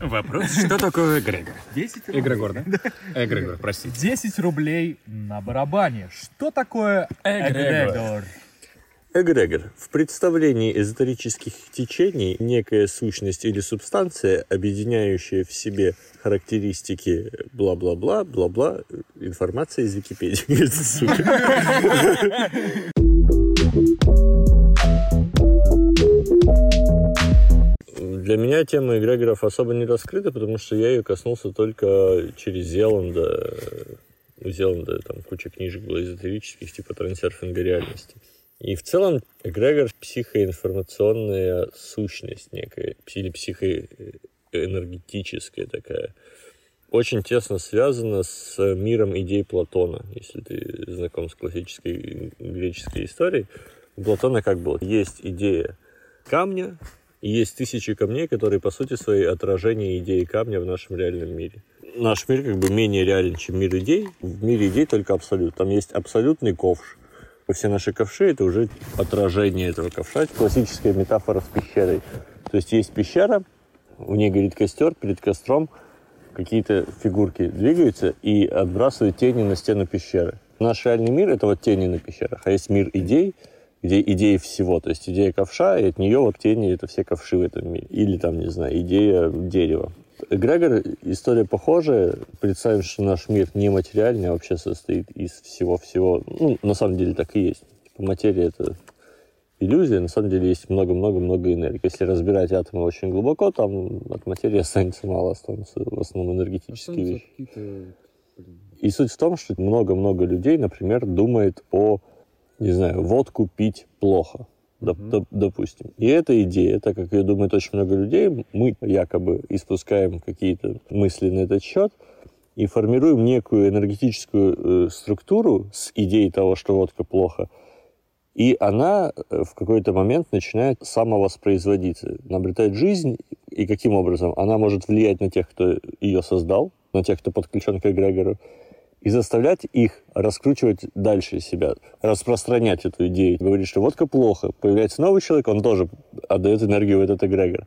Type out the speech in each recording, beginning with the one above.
Вопрос, что такое эгрегор? 10 Эгрегор, да? Эгрегор, простите. 10 рублей на барабане. Что такое Эгрегор? эгрегор? Эгрегор. В представлении эзотерических течений некая сущность или субстанция, объединяющая в себе характеристики бла-бла-бла, бла-бла, информация из Википедии. Сука. Для меня тема эгрегоров особо не раскрыта, потому что я ее коснулся только через Зеланда. У Зеланда там куча книжек было эзотерических, типа трансерфинга реальности. И в целом эгрегор — психоинформационная сущность некая, или психоэнергетическая такая. Очень тесно связана с миром идей Платона, если ты знаком с классической греческой историей. У Платона как было? Есть идея камня, и есть тысячи камней, которые, по сути, свои отражения идеи камня в нашем реальном мире. Наш мир как бы менее реален, чем мир идей. В мире идей только абсолют. Там есть абсолютный ковш. Все наши ковши — это уже отражение этого ковша. Это классическая метафора с пещерой. То есть есть пещера, у ней горит костер, перед костром какие-то фигурки двигаются и отбрасывают тени на стену пещеры. Наш реальный мир — это вот тени на пещерах. А есть мир идей, где идеи всего. То есть идея ковша, и от нее вот тени — это все ковши в этом мире. Или там, не знаю, идея дерева. Эгрегор, история похожая. Представим, что наш мир не материальный, а вообще состоит из всего-всего. Ну, на самом деле так и есть. Типа, материя — это иллюзия, на самом деле есть много-много-много энергии. Если разбирать атомы очень глубоко, там от материи останется мало, останутся в основном энергетические вещи. И суть в том, что много-много людей, например, думает о, не знаю, водку пить плохо, доп- допустим. И эта идея, так как ее думает очень много людей, мы якобы испускаем какие-то мысли на этот счет и формируем некую энергетическую э, структуру с идеей того, что водка плохо, и она э, в какой-то момент начинает самовоспроизводиться, обретает жизнь. И каким образом? Она может влиять на тех, кто ее создал, на тех, кто подключен к эгрегору, и заставлять их раскручивать дальше себя, распространять эту идею. Говорит, что водка плохо. Появляется новый человек, он тоже отдает энергию в этот эгрегор.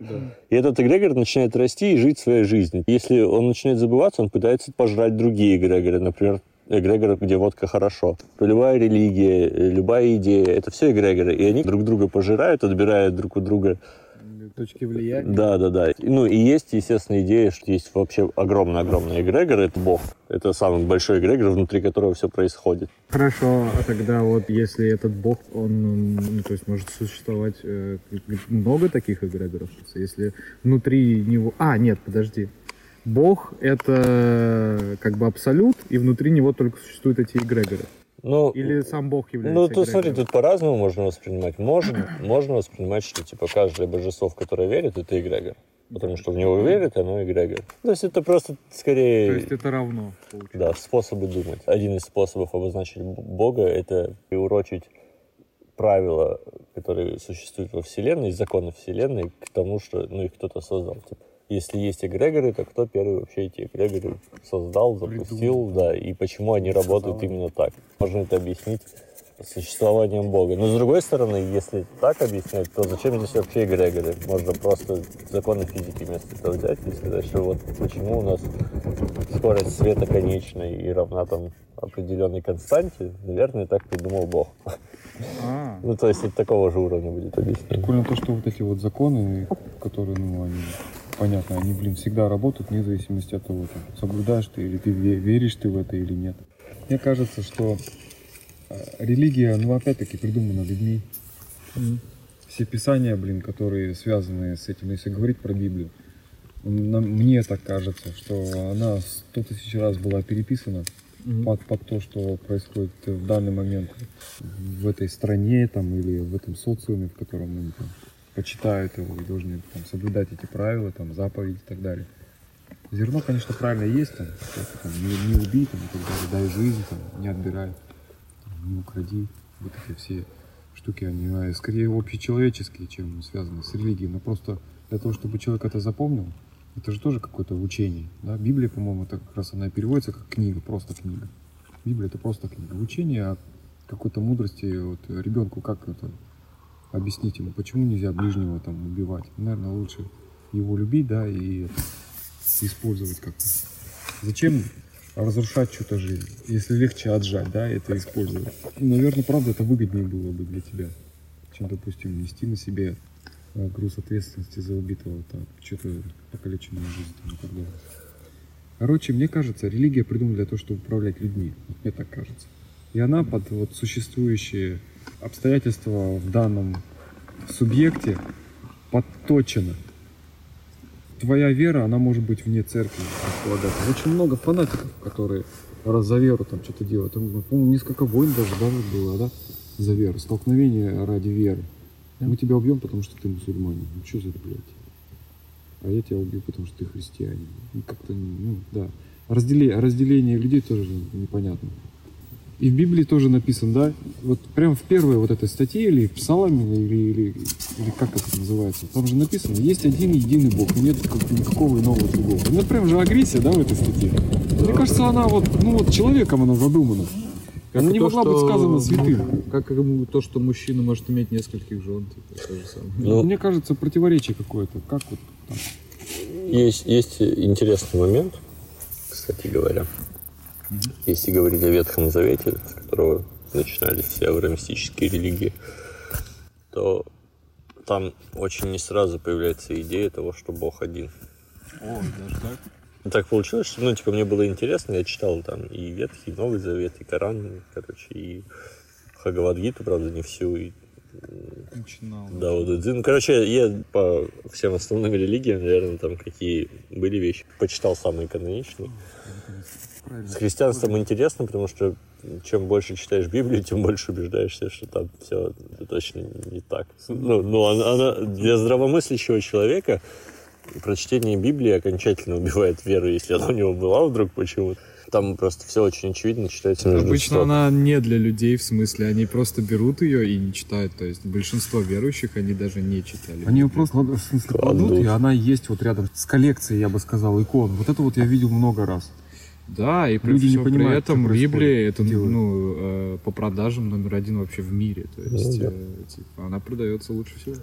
И этот эгрегор начинает расти и жить своей жизнью. Если он начинает забываться, он пытается пожрать другие эгрегоры. Например, эгрегор, где водка хорошо. Любая религия, любая идея, это все эгрегоры. И они друг друга пожирают, отбирают друг у друга Точки влияния. да, да, да. Ну и есть, естественно, идея, что есть вообще огромный-огромный эгрегор, это Бог. Это самый большой эгрегор, внутри которого все происходит. Хорошо, а тогда вот если этот бог, он, ну, то есть может существовать э, много таких эгрегоров? Если внутри него... А, нет, подожди. Бог — это как бы абсолют, и внутри него только существуют эти эгрегоры. Ну, Или сам Бог является ну тут смотри, тут по-разному можно воспринимать. Можно, можно воспринимать, что типа каждое божество, в которое верит, это эгрегор. Потому что в него верит, оно эгрегор. То есть это просто скорее... То есть это равно, получается. Да, способы думать. Один из способов обозначить Бога — это приурочить правила, которые существуют во Вселенной, законы Вселенной, к тому, что ну, их кто-то создал. Типа, если есть эгрегоры, то кто первый вообще эти эгрегоры создал, запустил, да, и почему они работают именно так. Можно это объяснить существованием Бога. Но с другой стороны, если так объяснять, то зачем здесь вообще эгрегоры? Можно просто законы физики вместо этого взять и сказать, что вот почему у нас скорость света конечная и равна там определенной константе, наверное, так придумал Бог. А, Ну, то есть это такого же уровня будет объяснение. Прикольно то, что вот эти вот законы, которые, ну, они, понятно, они, блин, всегда работают вне зависимости от того, там, соблюдаешь ты или ты ве- веришь ты в это или нет. Мне кажется, что э, религия, ну, опять-таки, придумана людьми. Все писания, блин, которые связаны с этим, если говорить про Библию, нам- мне так кажется, что она сто тысяч раз была переписана под, под то, что происходит в данный момент в этой стране там, или в этом социуме, в котором они там, почитают его и должны там, соблюдать эти правила, там, заповеди и так далее. Зерно, конечно, правильно есть, там, там, не, не убей, там, и так далее, дай жизнь, там, не отбирай, там, не укради. Вот эти все штуки, они а, скорее общечеловеческие, чем связаны с религией. Но просто для того, чтобы человек это запомнил, это же тоже какое-то учение. Да? Библия, по-моему, это как раз она и переводится как книга, просто книга. Библия это просто книга. Учение о какой-то мудрости вот, ребенку, как это объяснить ему, почему нельзя ближнего там убивать. Наверное, лучше его любить, да, и использовать как-то. Зачем разрушать чью-то жизнь, если легче отжать, да, это использовать. Наверное, правда, это выгоднее было бы для тебя, чем, допустим, нести на себе э, груз ответственности за убитого, так, что-то покалеченную жизнь там, и так далее. Короче, мне кажется, религия придумана для того, чтобы управлять людьми. Вот мне так кажется. И она под вот существующие обстоятельства в данном субъекте подточена. Твоя вера, она может быть вне церкви располагаться. Очень много фанатиков, которые раз за веру там что-то делают. Там, по-моему, несколько войн даже да, было, да, за веру. Столкновение ради веры. Мы тебя убьем, потому что ты мусульманин. Ну что за это, блядь? А я тебя убью, потому что ты христианин. Ну, как-то, ну, да. Разделение, разделение людей тоже непонятно. И в Библии тоже написано, да, вот прям в первой вот этой статье или в Псалме, или, или, или как это называется, там же написано, есть один единый Бог, и нет как- никакого иного другого. Ну, прям же агрессия, да, в этой статье. Мне кажется, она вот, ну вот человеком она задумана. Как Она и не то, могла быть что- сказана святым. Как и то, что мужчина может иметь нескольких жен, типа, то же самое. Ну, Мне кажется, противоречие какое-то. Как вот так? Есть, есть интересный момент, кстати говоря. Если говорить о Ветхом Завете, с которого начинались все авраамистические религии, то там очень не сразу появляется идея того, что Бог один. О, даже так? И Так получилось, что, ну, типа, мне было интересно, я читал там и Ветхий, и Новый Завет, и Коран, короче, и Хагавадгиту, правда, не всю, и Начинал. да, вот ну, короче, я по всем основным религиям, наверное, там какие были вещи, почитал самые каноничные. С христианством интересно, потому что чем больше читаешь Библию, тем больше убеждаешься, что там все точно не так. Ну, ну она, она для здравомыслящего человека прочтение Библии окончательно убивает веру, если она у него была вдруг почему-то. Там просто все очень очевидно читается между Обычно строк. она не для людей, в смысле, они просто берут ее и не читают. То есть большинство верующих, они даже не читали. Они ее просто кладут, в смысле, Кладут. и она есть вот рядом с коллекцией, я бы сказал, икон. Вот это вот я видел много раз. Да, и при, Люди не всем при понимают, этом Библия это делают. ну э, по продажам номер один вообще в мире. То есть да. э, типа, она продается лучше всего.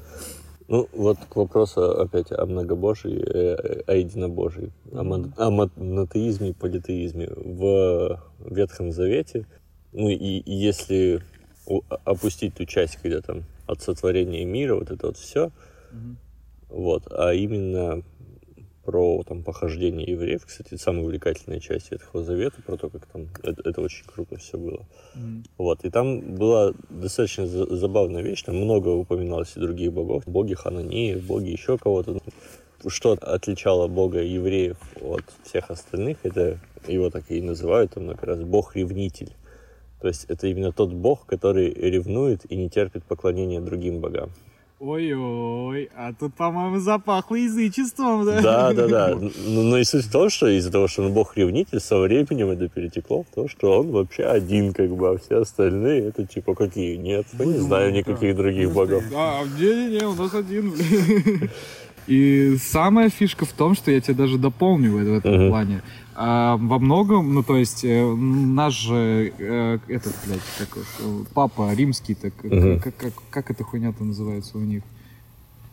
Ну, вот к вопросу опять о многобожии, э, о единобожии, о, мон- о монотеизме и политеизме. В Ветхом Завете, ну и, и если у- опустить ту часть, когда там от сотворения мира, вот это вот все, вот, а именно про там похождение евреев, кстати, это самая увлекательная часть Ветхого Завета, про то, как там это, это очень круто все было. Вот, и там была достаточно за- забавная вещь, там много упоминалось и других богов, боги Хананеев, боги еще кого-то. Что отличало бога евреев от всех остальных, это его так и называют там много раз, бог-ревнитель. То есть это именно тот бог, который ревнует и не терпит поклонения другим богам. Ой-ой, а тут, по-моему, запахло язычеством, да? Да, да, да. Ну, но и суть в том, что из-за того, что он бог-ревнитель, со временем это перетекло в то, что он вообще один, как бы, а все остальные, это типа какие? Нет, я не знаю никаких других богов. Да, не-не-не, у нас один, блин. И самая фишка в том, что я тебя даже дополню в, этом Мгм. плане. А, во многом, ну то есть э, наш же э, этот, блядь, как, папа римский, так как, Мгм. как, как, как эта хуйня-то называется у них?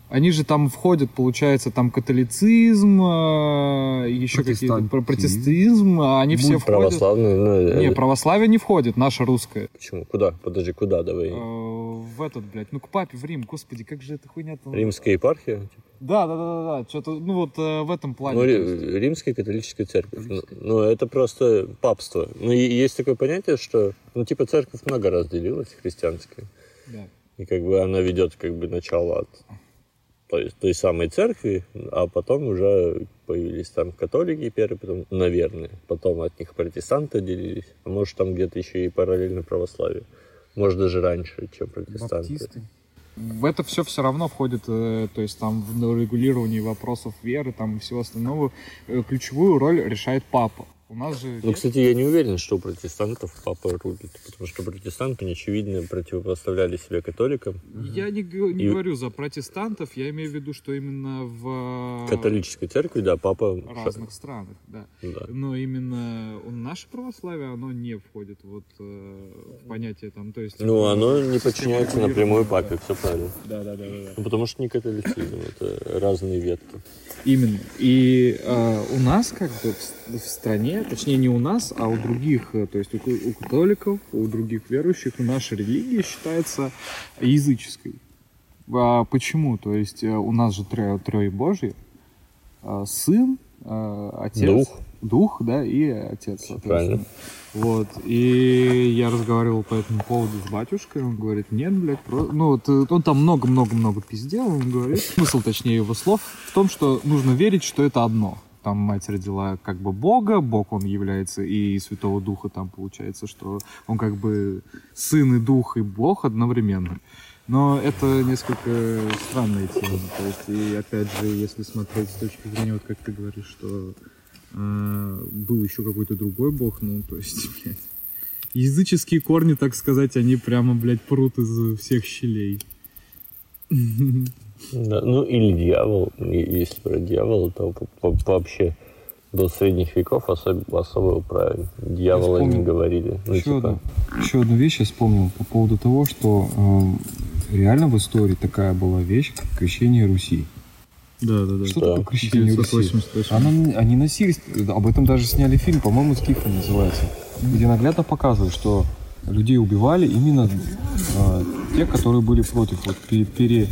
Они же там входят, получается, там католицизм, э, еще какие-то про- протестантизм, а они все входят. Православные, ну, Не, э, православие не входит, наше русское. почему? Куда? Подожди, куда? Давай. В этот, блядь, ну к папе в Рим, господи, как же эта хуйня-то... Римская епархия? Да, да, да, да, да. Что-то, ну вот э, в этом плане. Ну, римская католическая церковь. Ну, ну, это просто папство. Ну, и есть такое понятие, что, ну, типа, церковь много раз делилась, христианская. Да. И как бы она ведет как бы начало от той, той самой церкви, а потом уже появились там католики первые, потом, наверное, потом от них протестанты отделились, а может там где-то еще и параллельно православие. Может даже раньше, чем протестанты. Баптисты. В это все все равно входит, э, то есть там в регулировании вопросов веры там и всего остального э, ключевую роль решает папа. У нас же... Ну, кстати, я не уверен, что у протестантов папа рулит, потому что протестанты, очевидно, противопоставляли себя католикам. Я не, не И- говорю за протестантов, я имею в виду, что именно в Католической церкви, да, папа... разных странах, да. Да. Но именно наше православие, оно не входит вот э, в понятие там, то есть... Ну, э, оно не подчиняется напрямую папе, все правильно. Да, да, да, да. да. Ну, потому что не католицизм, это разные ветки. Именно. И э, у нас как бы в, в стране, точнее не у нас, а у других, э, то есть у, у католиков, у других верующих, наша религия считается языческой. А почему? То есть э, у нас же трое, трое Божьи, а, сын, отец, Дух. дух, да, и отец, соответственно. Правильно. Вот. И я разговаривал по этому поводу с батюшкой, он говорит, нет, блядь, про... ну, вот, э, он там много-много-много пиздел, он говорит, смысл, точнее, его слов в том, что нужно верить, что это одно. Там мать родила как бы Бога, Бог он является и Святого Духа там получается, что он как бы сын и дух и Бог одновременно. Но это несколько странная тема. То есть, и опять же, если смотреть с точки зрения, вот как ты говоришь, что э, был еще какой-то другой бог, ну, то есть, блядь, языческие корни, так сказать, они прямо, блядь, прут из всех щелей. Да, ну или дьявол, если про дьявола, то вообще до средних веков особо, особо про дьявола не говорили. Ну, еще, типа, одну, еще одну вещь я вспомнил по поводу того, что эм, реально в истории такая была вещь, как крещение Руси. Да, да, да. Что Да. такое крещение Руси? 988. Она- они носились, об этом даже сняли фильм, по-моему, «Скифы» называется, где наглядно показывают, что людей убивали именно э, те, которые были против, вот, пе- пере,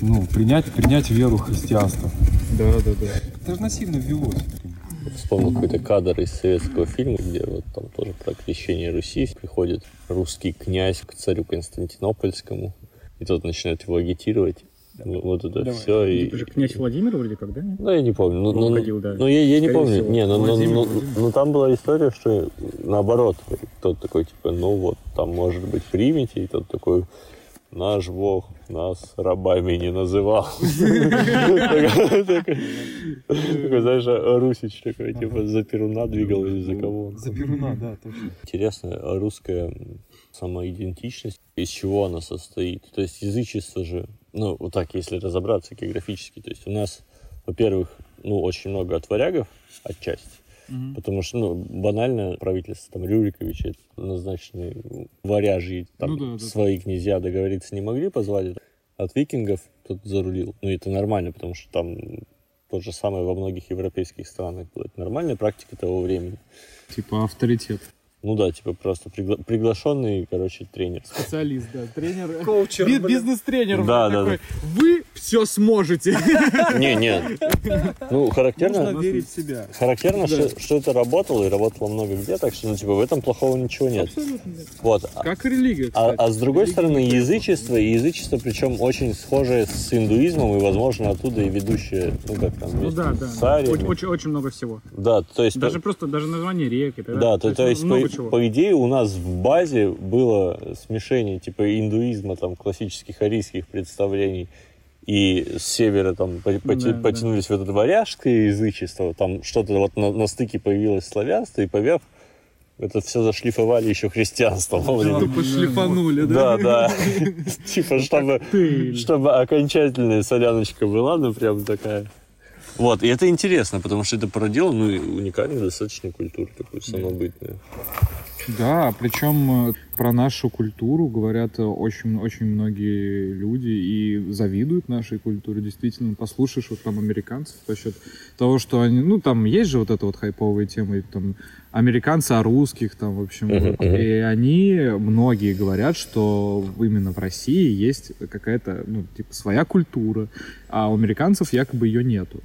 ну, принять, принять веру христианства. Да, да, да. Это же насильно ввелось. Вспомнил какой-то кадр из советского фильма, где вот там тоже про крещение Руси приходит русский князь к царю Константинопольскому, и тот начинает его агитировать. Ну, Вот это Давай. все. И... Это же князь Владимир вроде как, да? Ну, я не помню. Ну, ну, Крокодил, да. ну, я, я не Скорее помню. всего. Не, ну, ну, Владимир, ну, Владимир. ну, там была история, что наоборот, тот такой, типа, ну вот, там, может быть, примите, и тот такой, наш Бог нас рабами не называл. Такой, знаешь, Русич такой, типа, за Перуна двигал или за кого. За Перуна, да, точно. Интересно, русская самоидентичность, из чего она состоит? То есть язычество же, ну, вот так, если разобраться географически, то есть у нас, во-первых, ну, очень много отварягов отчасти, потому что, ну, банально правительство там Рюриковича назначенные варяжьи, там, Ну да, да. свои князья договориться не могли позвать, от викингов тут зарулил. Ну, это нормально, потому что там то же самое во многих европейских странах было. Это нормальная практика того времени. Типа авторитет. Ну да, типа просто пригла- приглашенный, короче, тренер. Специалист, да, тренер. Коучер, Би-. Бизнес-тренер. Да, да, такой, Вы все сможете. Не, не. Ну, характерно, Нужно верить в себя. характерно что, что это работало и работало много где, так что, ну, типа, в этом плохого ничего нет. Вот. А- Как и религия, А, кстати. а с другой стороны, язычество, и язычество, причем очень схожее с индуизмом, и, возможно, оттуда и ведущее, ну, как там, Ну да, да. с. Очень, очень, очень много всего. Да, то есть... Даже просто даже название рек так Да, далее. то, то есть, много по, чего. по идее, у нас в базе было смешение типа индуизма, там, классических арийских представлений, и с севера там по- поти- Ну да, потянулись в это варяжское язычество, там что-то вот на, на стыке появилось славянство, и поверх это все зашлифовали еще христианством. блин. Тупо шлифанули, да? Да, да. Типа, чтобы, чтобы окончательная соляночка была, ну, прям такая. Вот, и это интересно, потому что это породило, ну, уникальную достаточно культуру такую самобытную. Да, причем э, про нашу культуру говорят э, очень, очень многие люди и завидуют нашей культуре. Действительно, послушаешь вот там американцев по счет того, что они, ну там есть же вот эта вот хайповая тема, и там американцы о русских там, в общем, вот. мгм. и они, многие говорят, что именно в России есть какая-то, ну, типа, своя культура, а у американцев якобы ее нету.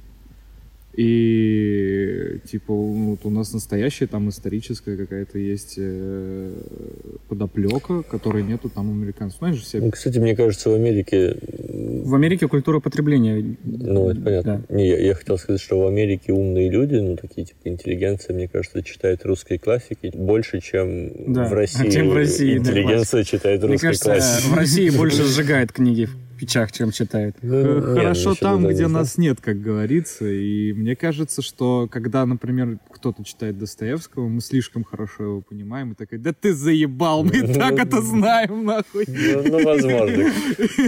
И типа вот у нас настоящая там историческая какая-то есть э, подоплека, которой нету там у американцев. Знаешь же все. Ну, кстати, мне кажется, в Америке, В Америке культура потребления. ну, это понятно. Не, я, я хотел сказать, что в Америке умные люди, ну, такие, типа, интеллигенция, мне кажется, читает русской классики больше, чем Да, в России. чем в России, да, Интеллигенция читает Мне русской кажется, классики. в России больше сжигает книги в печах, чем ну, Хорошо там, где нас нет, как говорится. И мне кажется, что когда, например, кто-то читает Достоевского, мы слишком хорошо его понимаем и такой, да ты заебал, мы и так это знаем, нахуй. Ну, ну, возможно.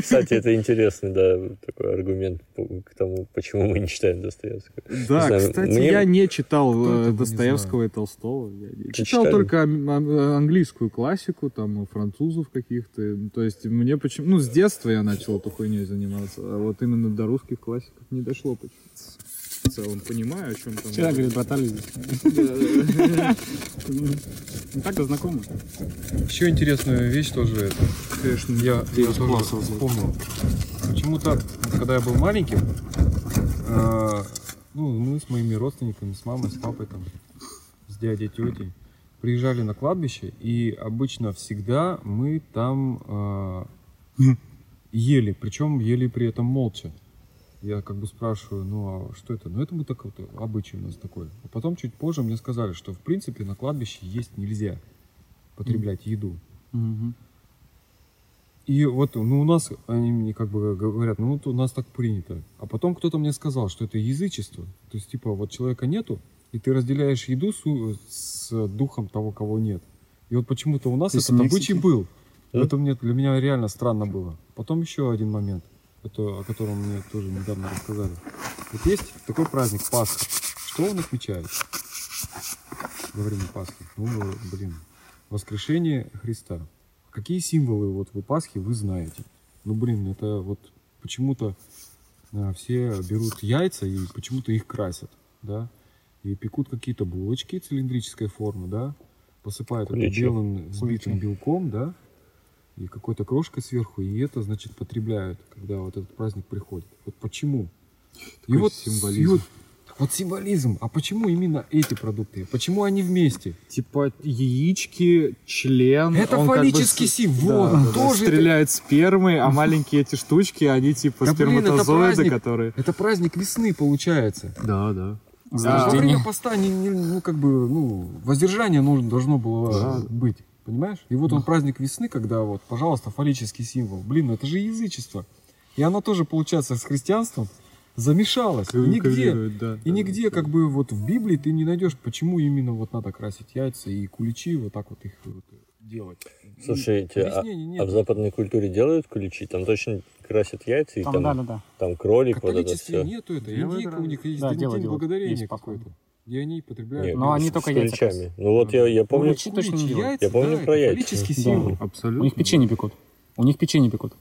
Кстати, это интересный, да, такой аргумент к тому, почему мы не читаем Достоевского. Да, кстати, я не читал э, Достоевского и Толстого. Читал только ан- ан- английскую классику, там, французов каких-то. Ну, То есть мне почему... Ну, с детства я начал эту хуйней заниматься, а вот именно до русских классиков не дошло почему-то. В целом понимаю, о чем там. Вчера, говорит, братали здесь. Ну так-то знакомы. Еще интересную вещь тоже это. Конечно, Я, я тоже вспомнил. Почему-то, когда я был маленьким, э, ну, мы с моими родственниками, с мамой, с папой, там, с дядей, тетей, приезжали на кладбище, и обычно всегда мы там э, ели, причем ели при этом молча. Я как бы спрашиваю, ну а что это? Ну это мы так вот, обычай у нас такой. А потом чуть позже мне сказали, что в принципе на кладбище есть нельзя потреблять еду. И вот, ну, у нас, они мне как бы говорят, ну, вот у нас так принято. А потом кто-то мне сказал, что это язычество. То есть, типа, вот человека нету, и ты разделяешь еду с, с духом того, кого нет. И вот почему-то у нас То этот обычай был. Да? Это мне, для меня реально странно было. Потом еще один момент, о котором мне тоже недавно рассказали. Вот есть такой праздник Пасха. Что он отмечает во время Пасхи? Ну, блин, воскрешение Христа. Какие символы вот в Пасхе вы знаете? Ну, блин, это вот почему-то а, все берут яйца и почему-то их красят, да? И пекут какие-то булочки цилиндрической формы, да? Посыпают это Куличи. белым взбитым белком, да? И какой-то крошкой сверху, и это, значит, потребляют, когда вот этот праздник приходит. Вот почему? и Такой вот символизм. и вот, вот символизм. А почему именно эти продукты? Почему они вместе? Типа яички, член. Это он как бы фаллический символ. Да, Тоже это- стреляет спермой, а маленькие эти штучки, они типа Да, блин, это сперматозоиды, праздник. которые... Это праздник весны получается. Да, да. А во время поста не, не- ну, как бы, ну, воздержание нужно, должно было Да. быть. Понимаешь? И вот он праздник весны, когда вот, пожалуйста, фаллический символ. Блин, ну это же язычество. И оно тоже, получается, с христианством замешалось. И нигде, да. и нигде, как бы, вот в Библии ты не найдешь, почему именно вот надо красить яйца и куличи, вот так вот их вот делать. Слушайте, а, а в западной культуре делают куличи? Там точно красят яйца, и Там, там, да, да, да. там кролик, вот это все. нету это. Индейка у них есть Да, день делают. благодарения какой-то. И они потребляют. Нет, Но они с- только с яйца. Ну вот я, я помню, Куличи точно не яйца, Я помню да, про яйца. фаллический Да. символ. Абсолютно. У них печенье пекут. У них печенье пекут.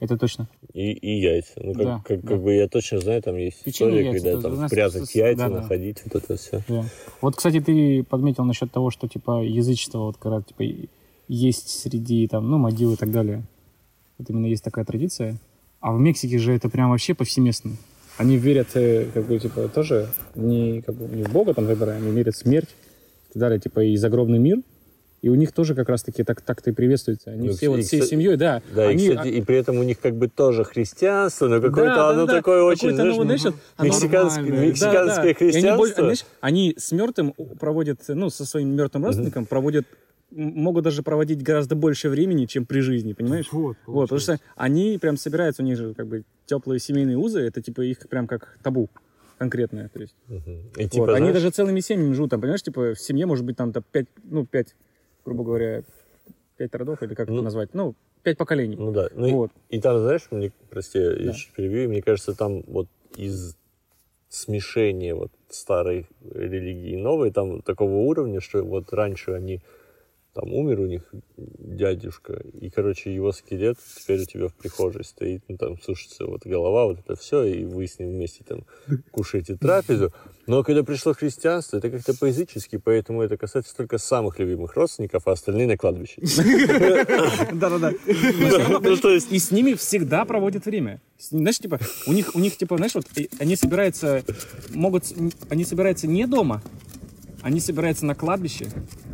Это точно. и, и яйца. Ну, как, Да, как, да. как бы я точно знаю, там есть Печенье, история, яйца, когда там прятать с- яйца, да, да. находить, вот это все. Да. Вот, кстати, ты подметил насчет того, что типа язычество, вот когда типа есть среди там, ну, могил и так далее. Вот именно есть такая традиция. А в Мексике же это прям вообще повсеместно. Они верят, э, как бы, типа, тоже не, как бы, не в Бога там выбирая, они верят в смерть и так далее, типа, и загробный мир. И у них тоже как раз-таки так, так-то и приветствуется. Они Ну, все и, вот всей семьей, да. Да, они, и, кстати, и при этом у них как бы тоже христианство, но какое-то да, оно да, да. такое очень, Какое-то оно, знаешь, знаешь, оно мексиканское, мексиканское Да, да. И они, христианство. знаешь, они с мертвым проводят, ну, со своим мертвым родственником проводят, м- могут даже проводить гораздо больше времени, чем при жизни, понимаешь? Вот, Вот, потому что они прям собираются, у них же как бы теплые семейные узы, это типа их прям как табу конкретное, то есть. Мгм. И вот. типа, Они знаешь, даже целыми семьями живут, там, понимаешь, типа в семье может быть там то пять, ну, пять, грубо говоря, пять родов, или как Ну, это назвать, ну, пять поколений. ну да. Ну, и- вот. и, там, знаешь, мне, прости, я Да. чуть перебью, мне кажется, там вот из смешения вот старой религии и новой, там такого уровня, что вот раньше они там умер у них дядюшка, и, короче, его скелет теперь у тебя в прихожей стоит, ну, там сушится вот голова, вот это все, и вы с ним вместе там кушаете трапезу. Но когда пришло христианство, это как-то по-язычески, поэтому это касается только самых любимых родственников, а остальные на кладбище. Да-да-да. Ну, И с ними всегда проводят время. Знаешь, типа, у них, у них, типа, знаешь, вот они собираются, могут, они собираются не дома, они собираются на кладбище,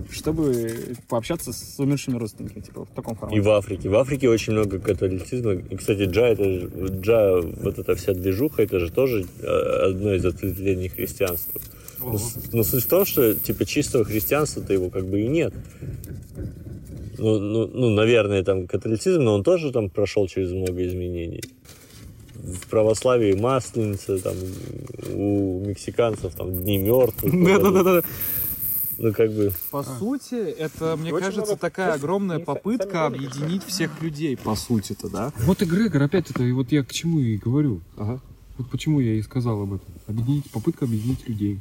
чтобы пообщаться с умершими родственниками, типа, в таком И формате. в Африке. В Африке очень много католицизма. И, кстати, джа, это же- джа, вот эта вся движуха, это же тоже э, одно из ответвлений христианства. Но, но суть в том, что типа чистого христианства-то его как бы и нет. Ну, ну, ну, наверное, там католицизм, но он тоже там прошел через много изменений. В православии масленица, там у мексиканцев там дни мертвых. Да-да-да. Ну, как бы, По сути, это, мне Очень кажется, много такая огромная попытка объединить всех людей, по сути-то, да? Вот эгрегор, опять это, и вот я к чему и говорю. Ага. Вот почему я и сказал об этом. Объединить, попытка объединить людей.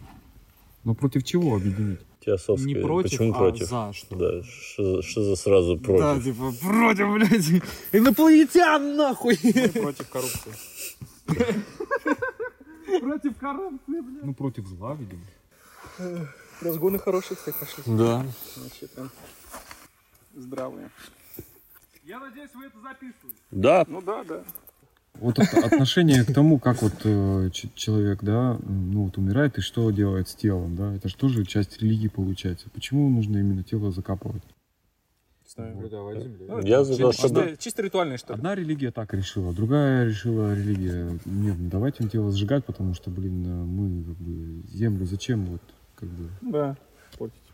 Но против чего объединить? теософское. Не против, Почему а против? за что. Да, что за- что за сразу против? Да, типа, против, блядь, инопланетян, нахуй! Против коррупции. Против коррупции, блядь. Ну, против зла, видимо. Разгоны хорошие, кстати, пошли. Да. Вообще прям здравые. Я надеюсь, вы это записываете. Да, Ну да, да. Вот это отношение к тому, как вот э, человек, да, ну вот умирает и что делает с телом, да, это же тоже часть религии получается. Почему нужно именно тело закапывать? Выдавать земле. Ну, Я за то, чисто, чтобы... чисто ритуальные, что ли. Одна религия так решила, другая решила религия, нет, ну давайте им тело сжигать, потому что, блин, э, мы как бы землю зачем вот как бы... Да.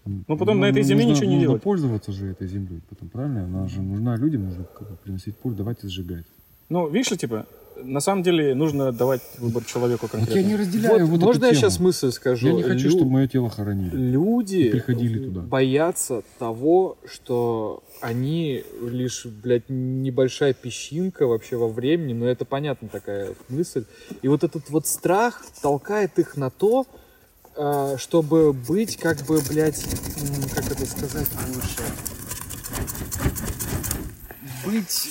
Ну, потом на этой земле нужно- ничего не нужно делать. пользоваться же этой землей, потом правильно? Она же нужна людям, нужно как бы приносить пользу, давайте сжигать. Ну, видишь ли, типа, на самом деле нужно давать выбор человеку Вот я конкретно. не разделяю вот, можно эту я тему. сейчас мысль скажу? Я не хочу, Лю- чтобы мое тело хоронили. Люди И приходили туда. боятся того, что они лишь, блядь, небольшая песчинка вообще во времени, но это понятно такая мысль. И вот этот вот страх толкает их на то, а, чтобы быть как бы, блядь, как это сказать лучше? Быть,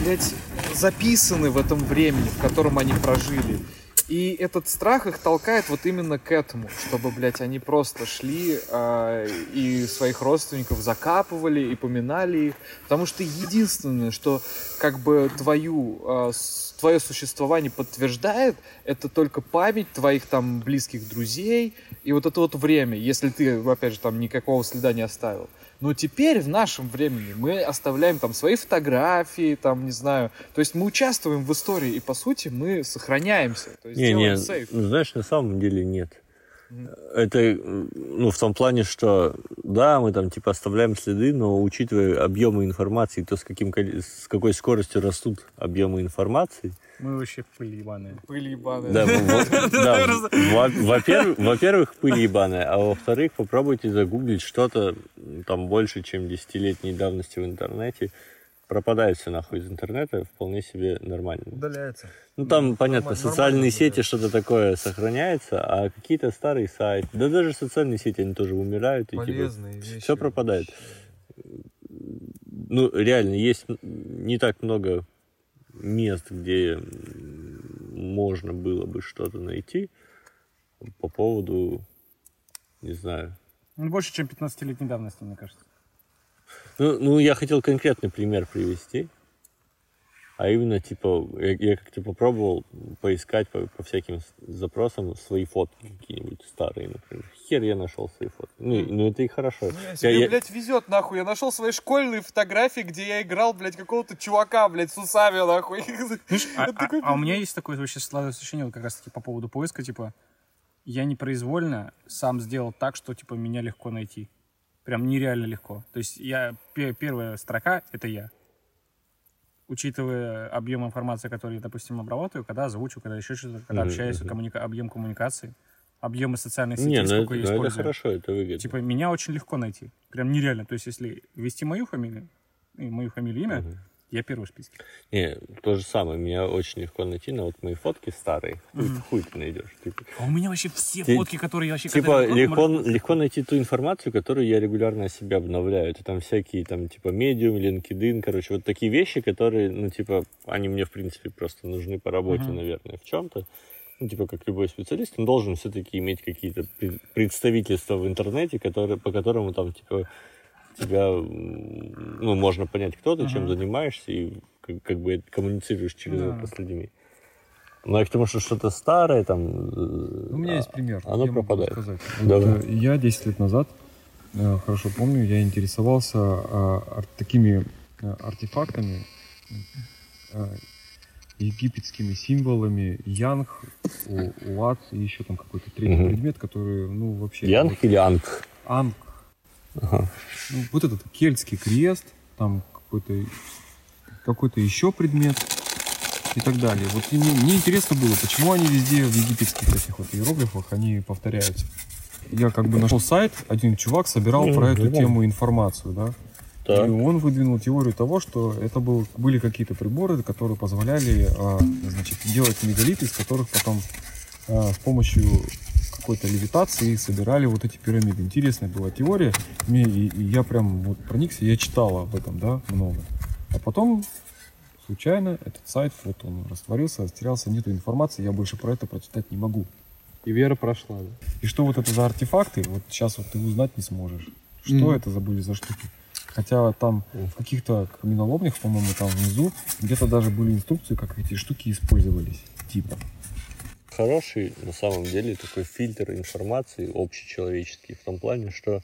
блядь, записаны в этом времени, в котором они прожили. И этот страх их толкает вот именно к этому, чтобы, блядь, они просто шли а, и своих родственников закапывали и поминали их. Потому что единственное, что как бы твою, с- твое существование подтверждает, это только память твоих там близких друзей и вот это вот время, если ты, опять же, там никакого следа не оставил. Но теперь в нашем времени мы оставляем там свои фотографии, там, не знаю. То есть мы участвуем в истории, и по сути мы сохраняемся. То есть Не, делаем не, сейф. знаешь, на самом деле нет. Это, ну, в том плане, что, да, мы там, типа, оставляем следы, но учитывая объемы информации, то, с, каким, с какой скоростью растут объемы информации, Мы вообще пыль ебаные. Пыль ебаная. да, во- да, во- во-первых, во-первых, пыль ебаная, а во-вторых, попробуйте загуглить что-то там больше, чем десятилетней давности в интернете, пропадает все нахуй из интернета, вполне себе нормально. Удаляется. Ну, там, понятно, нормально социальные сети, что-то такое сохраняется, а какие-то старые сайты, да даже социальные сети, они тоже умирают, и типа, Полезные вещи. все пропадает. Ну, реально, есть не так много мест, где можно было бы что-то найти по поводу, не знаю. Ну, больше, чем 15-летней давности, мне кажется. Ну, ну, я хотел конкретный пример привести. А именно, типа, я, я как-то попробовал поискать по, по всяким запросам свои фотки какие-нибудь старые, например. Хер я нашел свои фотки. Ну, ну это и хорошо. Я- Тебе, я- блядь, везет, нахуй. Я нашел свои школьные фотографии, где я играл, блядь, какого-то чувака, блядь, с усами, нахуй. А, а- такой а у меня есть такое вообще складывается ощущение, вот как раз таки по поводу поиска, типа, я непроизвольно сам сделал так, что, типа, меня легко найти. Прям нереально легко. То есть я, пе- первая строка — это я. Учитывая объем информации, который я, допустим, обрабатываю, когда озвучу, когда еще что-то, когда Мгм, общаюсь, мгм. коммуни- объем коммуникации, объемы социальных сетей, Не, ну сколько это, я ну, это использую. хорошо, это выгодно. Типа, меня очень легко найти. Прям нереально. То есть, если ввести мою фамилию, и мою фамилию, имя, Мгм. Я первый в списке. Не, то же самое. Меня очень легко найти, но вот мои фотки старые. Хуй, хуй ты найдешь. Типа, А у меня вообще все Ти- фотки, которые я вообще... Типа легко, может- легко найти ту информацию, которую я регулярно о себе обновляю. Это там всякие там типа Medium, LinkedIn, короче, вот такие вещи, которые, ну типа, они мне в принципе просто нужны по работе, Мгм. наверное, в чем-то. Ну, типа, как любой специалист, он должен все-таки иметь какие-то пред- представительства в интернете, которые, по которому там, типа, тебя, ну, можно понять, кто ты, чем Мгм. занимаешься, и как, как бы коммуницируешь через Да. это с людьми. Но я к тому, что что-то старое, там... У меня есть пример. Оно я пропадает. Вот, э, я 10 лет назад, э, хорошо помню, я интересовался а, такими артефактами, египетскими символами, янг, уат и еще там какой-то третий Мгм. предмет, который, ну, вообще... Янг вот или Анг? Анг. Ага. Ну, вот этот кельтский крест, там какой-то какой-то еще предмет и так далее. Вот и мне, мне интересно было, почему они везде в египетских этих вот иероглифах они повторяются. Я как бы нашел сайт, один чувак собирал Мгм, про эту нормально. тему информацию, да. Так. И он выдвинул теорию того, что это был, были какие-то приборы, которые позволяли а, значит, делать мегалиты, из которых потом а, с помощью какой-то левитации собирали вот эти пирамиды. Интересная была теория. Мне, и, и я прям вот проникся, я читал об этом, да, много. А потом случайно этот сайт, вот он растворился, растерялся, нету информации, я больше про это прочитать не могу. И вера прошла, да? И что вот это за артефакты, вот сейчас вот ты узнать не сможешь. Что Мгм. это за были за штуки. Хотя там в каких-то каменоломнях, по-моему, там внизу, где-то даже были инструкции, как эти штуки использовались. Типа. Хороший, на самом деле, такой фильтр информации общечеловеческий в том плане, что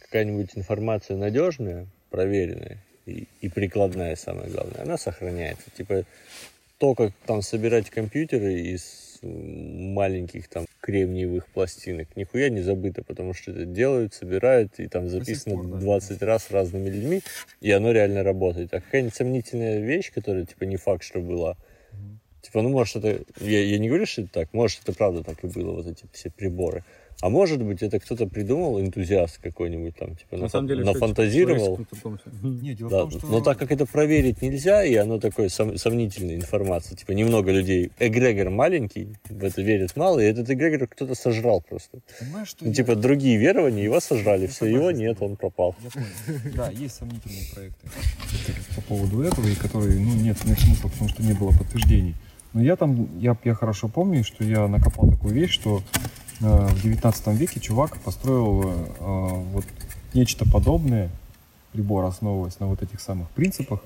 какая-нибудь информация надежная, проверенная и, и прикладная, самое главное, она сохраняется. Типа то, как там собирать компьютеры из маленьких там кремниевых пластинок, нихуя не забыто, потому что это делают, собирают, и там записано пор, да. 20 раз разными людьми, и оно реально работает. А какая-нибудь сомнительная вещь, которая, типа, не факт, что была, Типа, ну, может, это... Я, я не говорю, что это так. Может, это правда так и было, вот эти все приборы. А может быть, это кто-то придумал, энтузиаст какой-нибудь там, типа, нафа- нафантазировал. Не, дело Да, в том, что... но так как это проверить нельзя, и оно такое сом- сомнительная информация, типа немного людей, эгрегор маленький, в это верят мало, и этот эгрегор кто-то сожрал просто. Понимаешь, что Ну, я- типа другие верования, его сожрали, Я все, его нет, он пропал. Я понял. Да, есть сомнительные проекты по поводу этого, и которые, ну, нет, нет смысла, потому что не было подтверждений. Но я там, я, я хорошо помню, что я накопал такую вещь, что э, в 19 веке чувак построил э, вот нечто подобное, прибор, основываясь на вот этих самых принципах,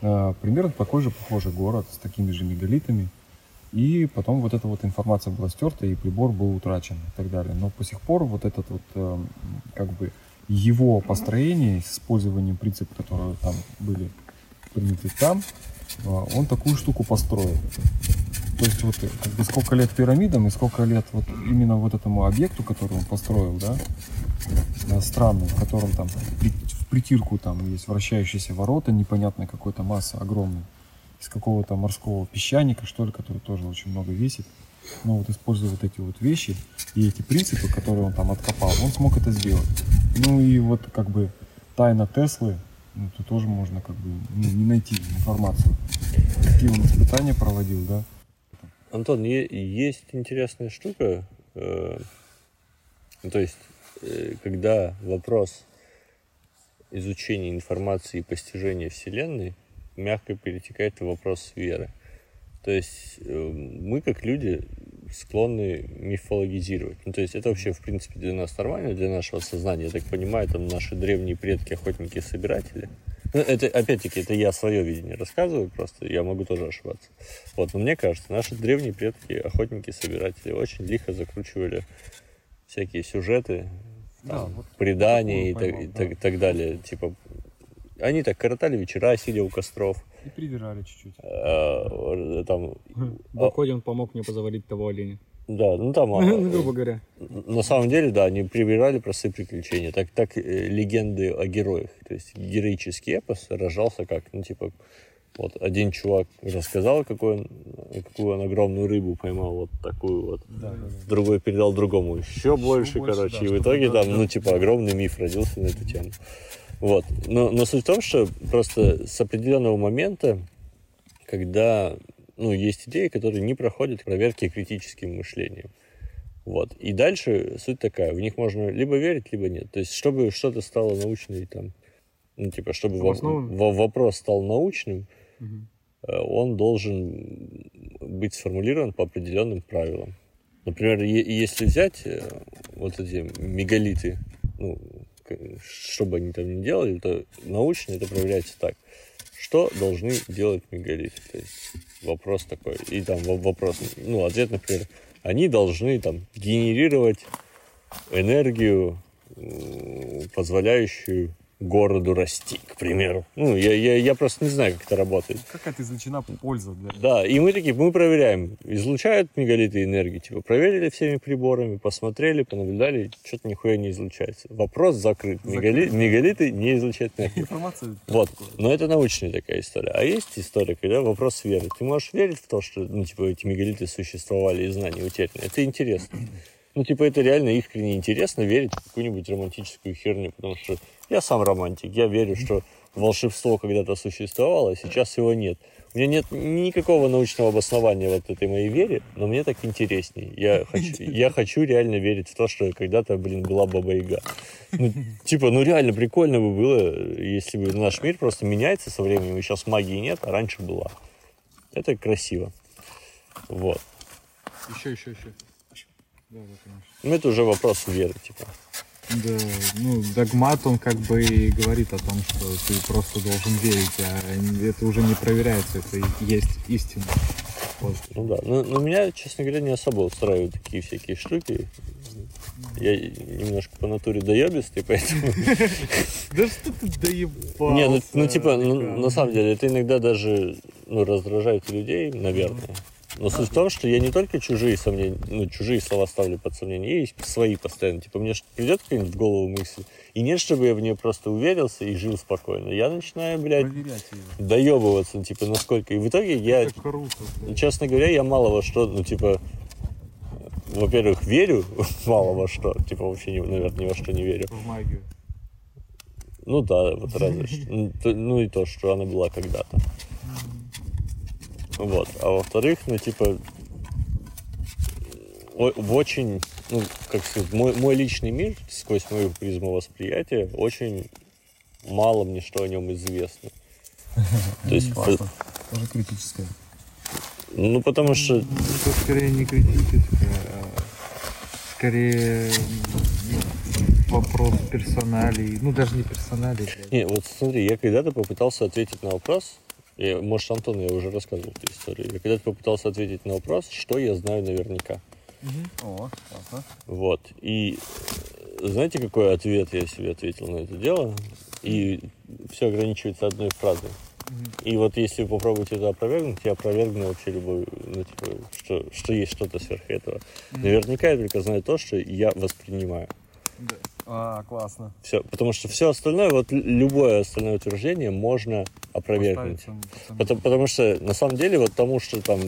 э, примерно такой же похожий город с такими же мегалитами. И потом вот эта вот информация была стерта, и прибор был утрачен и так далее. Но по сих пор вот этот вот, э, как бы, его построение с использованием принципов, которые там были приняты там, он такую штуку построил. То есть вот как бы сколько лет пирамидам и сколько лет вот именно вот этому объекту, который он построил, да, э, странный, в котором там в притирку там есть вращающиеся ворота непонятной какой-то массы огромной, из какого-то морского песчаника, что ли, который тоже очень много весит. Но вот используя вот эти вот вещи и эти принципы, которые он там откопал, он смог это сделать. Ну и вот как бы тайна Теслы, ну, тут тоже можно как бы ну, не найти информацию. Какие он испытания проводил, да? Антон, есть интересная штука. э, ну, то есть, э, когда вопрос изучения информации и постижения Вселенной мягко перетекает в вопрос веры. То есть э, мы, как люди, склонны мифологизировать. Ну, то есть это вообще, в принципе, для нас нормально, для нашего сознания. Я так понимаю, там наши древние предки, охотники, собиратели. Ну, это, опять-таки, это я свое видение рассказываю, просто я могу тоже ошибаться. Вот, но мне кажется, наши древние предки, охотники, собиратели, очень лихо закручивали всякие сюжеты, Да, там, вот предания и, такое так, поймал, и так- так далее. Типа, они так коротали вечера, сидя у костров. И привирали чуть-чуть. э, там, В он помог мне позавалить того оленя. да, ну там, а, Ну, грубо говоря. на самом деле, да, они привирали простые приключения. Так, так э, легенды о героях. То есть героический эпос рожался как, ну, типа, вот один чувак рассказал, какой он, какую он огромную рыбу поймал, вот такую вот. Да, да, да. Другой передал другому еще, больше, больше, короче. да, и в итоге да, там, да. ну, типа, огромный миф родился на эту тему. Вот. Но, но суть в том, что просто с определенного момента, когда, ну, есть идеи, которые не проходят проверки критическим мышлением. Вот. И дальше суть такая, в них можно либо верить, либо нет. То есть, чтобы что-то стало научной, там, ну, типа, чтобы во- Обоснованным? во- вопрос стал научным, э, он должен быть сформулирован по определенным правилам. Например, е- если взять э, вот эти мегалиты, ну, что бы они там ни делали, то научно это проверяется так. Что должны делать мегалиты? То есть вопрос такой. И там во- вопрос, ну, ответ, например, они должны там генерировать энергию, позволяющую городу расти, к примеру. Ну, я, я, я просто не знаю, как это работает. Какая-то извлечена польза для... Да, и мы такие, мы проверяем, излучают мегалиты энергии, типа, проверили всеми приборами, посмотрели, понаблюдали, что-то нихуя не излучается. Вопрос закрыт. Мегали- мегалиты не излучают энергию. Информация... Вот, но это научная такая история. А есть история, когда вопрос веры. Ты можешь верить в то, что, ну, типа, эти мегалиты существовали и знания утеряны. Это интересно. Ну, типа, это реально искренне интересно верить в какую-нибудь романтическую херню, потому что я сам романтик, я верю, что волшебство когда-то существовало, а сейчас его нет. У меня нет никакого научного обоснования вот этой моей вере, но мне так интересней. Я хочу, я хочу реально верить в то, что когда-то, блин, была Баба Яга. Ну, типа, ну реально прикольно бы было, если бы наш мир просто меняется со временем, и сейчас магии нет, а раньше была. Это красиво. Вот. Еще, еще, еще. Да, да, конечно. Ну, это уже вопрос веры, типа. Да, ну, догмат, он как бы и говорит о том, что ты просто должен верить, а это уже не проверяется, это и есть истина. Вот. Ну да. Но, но меня, честно говоря, не особо устраивают такие всякие штуки. Я немножко по натуре доебистый, поэтому... Да что ты доебался? Не, ну, ну, типа, ну, на самом деле, это иногда даже ну, раздражает людей, наверное. Но суть в том, что я не только чужие сомнения, ну, чужие слова ставлю под сомнение, я и свои постоянно. Типа, мне придет какая-нибудь в голову мысль, и нет, чтобы я в нее просто уверился и жил спокойно. Я начинаю, блядь, доебываться, типа, насколько. И в итоге я Это круто. Блядь. Честно говоря, я мало во что, ну, типа, во-первых, верю мало во что, типа, вообще, не, наверное, ни во что не верю. В магию. Ну да, вот разве что. То- Ну и то, что она была когда-то. Вот. А во-вторых, ну, типа, в очень, ну, как сказать, мой, мой личный мир, сквозь мою призму восприятия, очень мало мне что о нем известно. То есть. Тоже критическое. ну, потому что Это скорее не критическое, а скорее вопрос персоналей. Ну, даже не персоналей. Не, вот смотри, я когда-то попытался ответить на вопрос, я, может, Антон, я уже рассказывал эту историю, я когда-то попытался ответить на вопрос, что я знаю наверняка. О, классно. Вот. И э, знаете, какой ответ я себе ответил на это дело? И все ограничивается одной фразой. И вот если вы попробуете это опровергнуть, я опровергну вообще любой, ну, типа, что, что есть что-то сверх этого. Наверняка я только знаю то, что я воспринимаю. А, классно. Все, потому что все остальное, вот любое остальное утверждение можно опровергнуть. Потому, потому что на самом деле вот тому, что там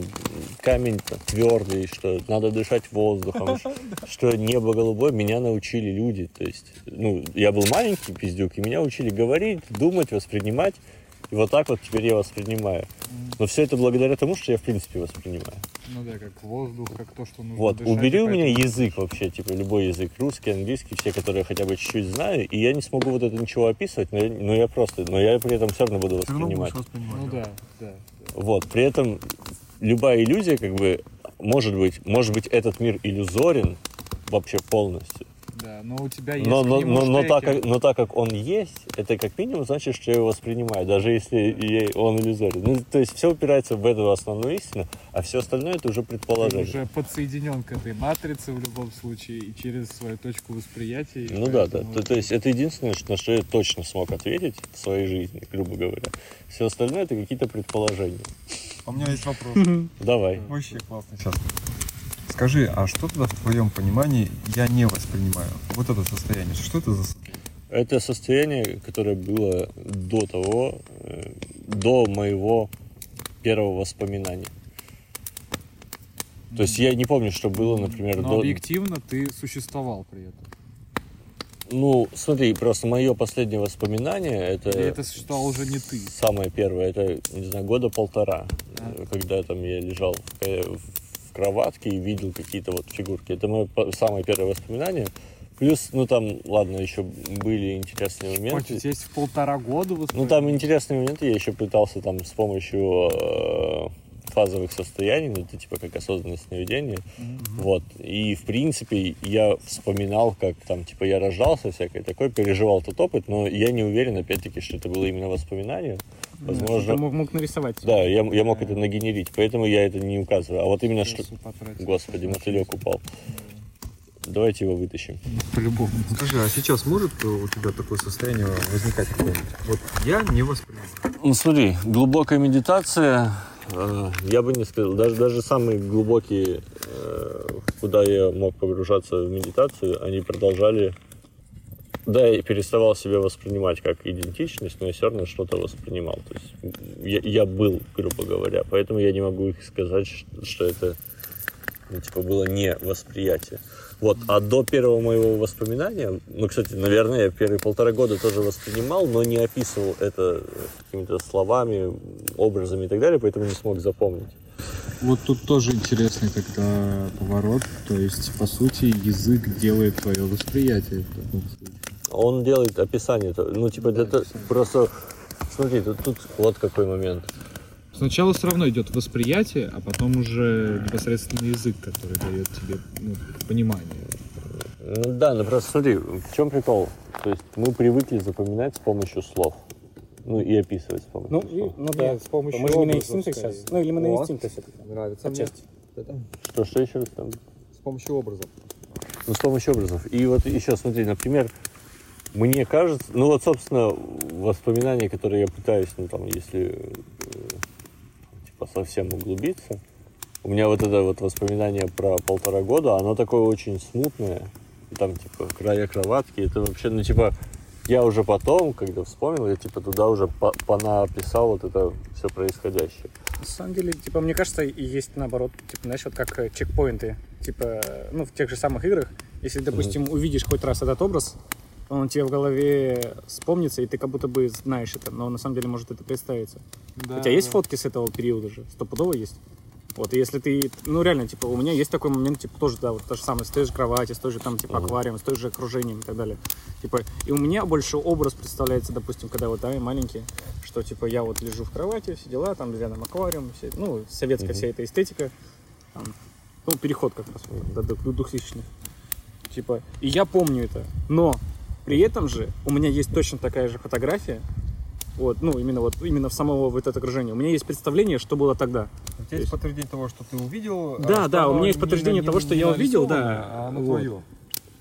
камень твердый, что надо дышать воздухом, что небо голубое, меня научили люди. То есть, ну, я был маленький пиздюк, и меня учили говорить, думать, воспринимать. И вот так вот теперь я воспринимаю. Но все это благодаря тому, что я в принципе воспринимаю. Ну да, как воздух, как то, что нужно Вот, дышать, убери у меня поэтому- язык вообще, типа любой язык, русский, английский, все, которые я хотя бы чуть-чуть знаю, и я не смогу вот это ничего описывать, но я, но я просто, но я при этом все равно буду воспринимать. воспринимать. Ну да, да. Вот, при этом любая иллюзия, как бы, может быть, может быть, этот мир иллюзорен вообще полностью. Да, но у тебя есть Но, к но, нему но, но, так как, но так как он есть, это как минимум значит, что я его воспринимаю, даже если я- он иллюзорен. Ну, то есть все упирается в эту основную истину, а все остальное это уже Ты предположение. уже подсоединен к этой матрице в любом случае и через свою точку восприятия. Ну да, да. То, то есть это единственное, что- на что я точно смог ответить в своей жизни, грубо говоря. Все остальное это какие-то предположения. У меня есть вопрос. Давай. Вообще классно. Сейчас. Скажи, а что тогда в твоем понимании я не воспринимаю? Вот это состояние. Что это за состояние? Это состояние, которое было до того, э, до моего первого воспоминания. То есть я не помню, что было, например, Но до... объективно ты существовал при этом. Ну, смотри, просто мое последнее воспоминание, это, Или это существовал уже не ты? самое первое, это, не знаю, года полтора, А. э, когда там я лежал в, в кроватке и видел какие-то вот фигурки. Это мое самое первое воспоминание. Плюс, ну там, ладно, еще были интересные моменты. Есть в полтора года Ну, там интересные моменты, я еще пытался там с помощью э, фазовых состояний, ну, это типа как осознанное сновидение, вот, и в принципе я вспоминал, как там, типа, я рождался, всякое такое, переживал тот опыт, но я не уверен, опять-таки, что это было именно воспоминание, возможно, Ты мог, мог нарисовать. да, я, я мог это нагенерить, поэтому я это не указываю, а вот именно что, господи, мотылек упал, давайте его вытащим. По-любому. Скажи, а сейчас может у тебя такое состояние возникать какое-нибудь? Вот я не воспринимаю. Ну смотри, глубокая медитация, э, я бы не сказал, даже, даже самые глубокие, э, куда я мог погружаться в медитацию, они продолжали да, я переставал себя воспринимать как идентичность, но я все равно что-то воспринимал. То есть я, я был, грубо говоря. Поэтому я не могу их сказать, что это ну, типа было не восприятие. Вот, а до первого моего воспоминания, ну, кстати, наверное, я первые полтора года тоже воспринимал, но не описывал это какими-то словами, образами и так далее, поэтому не смог запомнить. Вот тут тоже интересный тогда поворот. То есть, по сути, язык делает твое восприятие. в таком случае. Он делает описание, ну, типа, это просто, смотри, тут, тут вот какой момент. Сначала все равно идет восприятие, а потом уже непосредственно язык, который дает тебе ну, понимание. Ну да, ну просто смотри, в чем прикол? То есть мы привыкли запоминать с помощью слов. Ну и описывать с помощью Ну, слов. и- ну да. Нет, с помощью Мы же не на инстинктах скорее. сейчас. Ну, или мы на Вот. инстинктах все-таки. Нравится мне. Отчасти. Это Что, что еще раз там? с помощью образов. Ну, с помощью образов. И вот еще, смотри, например, мне кажется, ну вот, собственно, воспоминания, которые я пытаюсь, ну там, если э, совсем углубиться, у меня вот это вот воспоминание про полтора года, оно такое очень смутное, там типа края кроватки, это вообще, ну типа, я уже потом, когда вспомнил, я типа туда уже по- понаписал вот это все происходящее. На самом деле, типа, мне кажется, и есть наоборот, типа, знаешь, вот как э, чекпоинты, типа, ну, в тех же самых играх, если, допустим, увидишь хоть раз этот образ, он тебе в голове вспомнится, и ты как будто бы знаешь это, но на самом деле может это представиться. У тебя есть фотки с этого периода же? Стопудово есть? Вот, и если ты, ну реально, типа, у меня есть такой момент, типа, тоже, да, вот то же самое, с той же кровати, с той же там, типа, аквариум, с той же окружением и так далее. Типа, и у меня больше образ представляется, допустим, когда вот, да, я маленький, что, типа, я вот лежу в кровати, все дела, там рядом аквариум, все, ну, советская вся эта эстетика, там, ну, переход как раз до, до, до 2000-х. Типа, и я помню это, но при этом же у меня есть точно такая же фотография, вот, ну, именно вот, именно в самого вот это окружение. У меня есть представление, что было тогда. У тебя есть подтверждение того, что ты увидел? а Да, что да, у меня есть не подтверждение на- того, не- что не я увидел, да. А Вот. твое.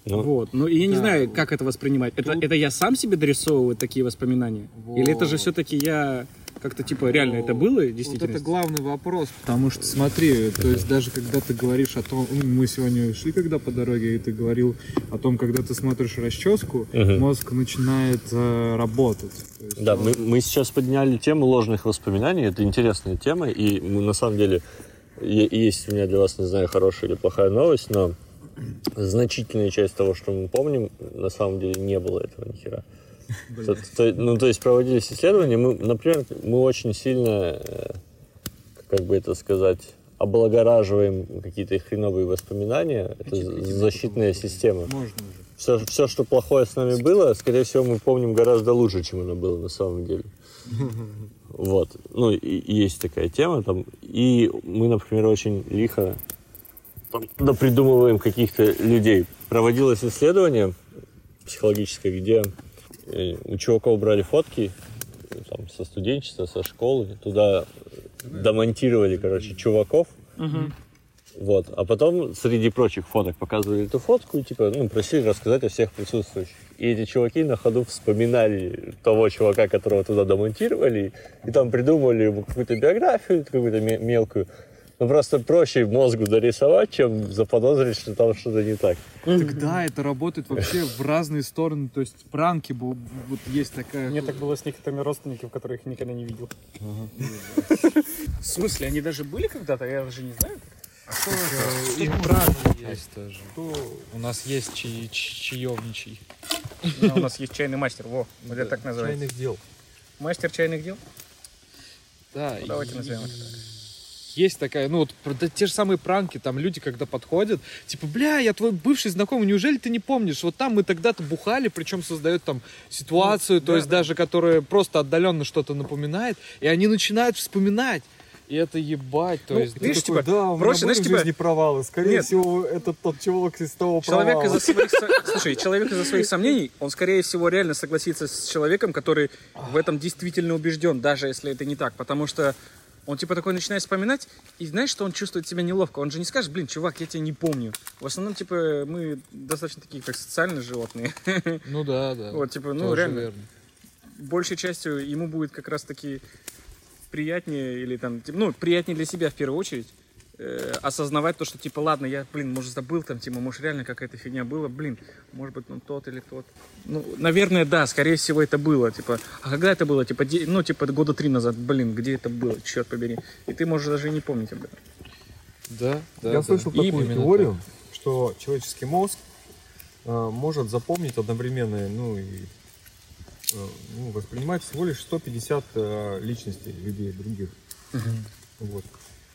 Ну, Вот, ну и я не Да. знаю, как это воспринимать. Это, Тут- это я сам себе дорисовываю такие воспоминания? Или это же Вот. все-таки я как-то типа реально это было Вот действительно? это главный вопрос. Потому что смотри, то есть даже когда ты говоришь о том, ну, мы сегодня шли когда по дороге, и ты говорил о том, когда ты смотришь расческу, Мгм. мозг начинает э, работать. Есть Да, он- мы, мы сейчас подняли тему ложных воспоминаний. Это интересная тема, и мы, на самом деле е- есть у меня для вас, не знаю, хорошая или плохая новость, но значительная часть того, что мы помним, на самом деле не было этого ни хера. То, то- ну, то есть проводились исследования, мы, например, мы очень сильно, э, как бы это сказать, облагораживаем какие-то хреновые воспоминания. Это защитная система Можно уже. все, все, что плохое с нами было, скорее всего, мы помним гораздо лучше, чем оно было на самом деле. Вот. Ну, и, есть такая тема там. И мы, например, очень лихо придумываем каких-то людей. Проводилось исследование психологическое, где у чуваков брали фотки э, там, со студенчества, со школы, туда домонтировали, короче, чуваков, вот. А потом среди прочих фоток показывали эту фотку и типа, ну, просили рассказать о всех присутствующих. И эти чуваки на ходу вспоминали того чувака, которого туда домонтировали, и там придумывали ему какую-то биографию, какую-то ме- мелкую. Ну, просто проще мозгу дорисовать, чем заподозрить, что там что-то не так. Тогда это работает вообще в разные стороны. То есть пранки, вот есть такая... Мне так было с некоторыми родственниками, которых я никогда не видел. В смысле, они даже были когда-то? Я даже не знаю. И пранки есть тоже. У нас есть чаевничий. У нас есть чайный мастер, во, вот это так называется. Чайных дел. Мастер чайных дел? Да, Ну, давайте и- назовем это Есть такая, ну вот да, те же самые пранки, там люди, когда подходят, типа, бля, я твой бывший знакомый, неужели ты не помнишь? Вот там мы тогда-то бухали, причем создает там ситуацию, то есть даже которая просто отдаленно что-то напоминает, и они начинают вспоминать. И это ебать, то Ну, есть... видишь, Такой, типа, да, у меня проще, были знаешь, типа- жизни провалы. Скорее Нет. всего, это тот чувак из того Человек провала. из-за своих... Слушай, человек из-за своих сомнений, он, скорее всего, реально согласится с человеком, который в этом действительно убежден, даже если это не так. Потому что он типа такой начинает вспоминать, и знаешь, что он чувствует себя неловко. Он же не скажет, блин, чувак, я тебя не помню. В основном, типа, мы достаточно такие, как социальные животные. Ну да, да. Вот, типа, ну, Тоже реально. верно. большей частью ему будет как раз таки приятнее или там, ну, приятнее для себя в первую очередь э, осознавать то, что типа, ладно, я, блин, может, забыл там, типа, может, реально какая-то фигня была, блин, может быть, ну, тот или тот. Ну, наверное, да, скорее всего, это было, типа, а когда это было, типа, де- ну, типа, года три назад, блин, где это было, черт побери. И ты можешь даже и не помнить об этом. Да, да. Я да. слышал такую именно теорию, что человеческий мозг э, может запомнить одновременно, ну и э, ну, воспринимать всего лишь 150 э, личностей людей других. Вот.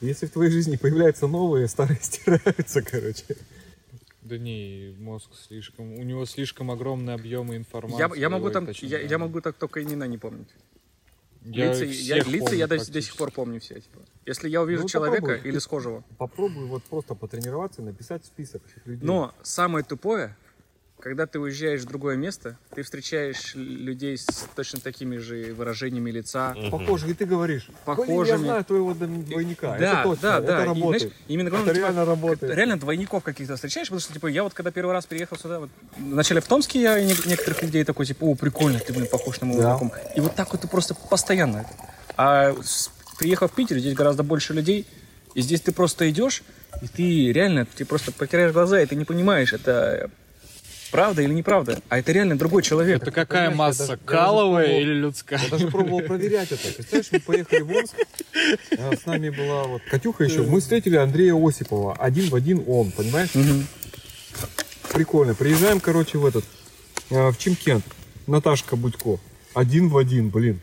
Если в твоей жизни появляются новые, старые стираются, короче. Да не, мозг слишком... У него слишком огромные объемы информации. Я, я могу там, точно, я, да. я могу так только имена не помнить. Я лица я, лица я до, до сих пор помню все. Типа. Если я увижу Ну, человека попробуй. или схожего. Попробуй вот просто потренироваться и написать список людей. Но самое тупое, когда ты уезжаешь в другое место, ты встречаешь людей с точно такими же выражениями лица. Похоже, и ты говоришь, «Блин, я Похожими. знаю твоего двойника. Да, это точно, да, это да. И, работает. знаешь, именно это главное, типа, реально работает. реально двойников каких-то встречаешь, потому что, типа, я вот когда первый раз приехал сюда, вот, вначале в Томске я не- некоторых людей такой, типа, о, прикольно, ты, блин, похож на моего Да. знакомого. И вот так вот ты просто постоянно. А с- приехав в Питер, здесь гораздо больше людей, и здесь ты просто идешь, и ты реально, ты просто потираешь глаза, и ты не понимаешь, это правда или неправда. А это реально другой человек. Это какая Понимаешь, масса, даже- каловая или людская? Я даже пробовал проверять это. Представляешь, мы поехали в Омск, а с нами была вот Катюха еще. Мы встретили Андрея Осипова. Один в один он, понимаешь? Мгм. Прикольно. Приезжаем, короче, в этот, э, в Чимкент. Наташка Будько. Один в один, блин.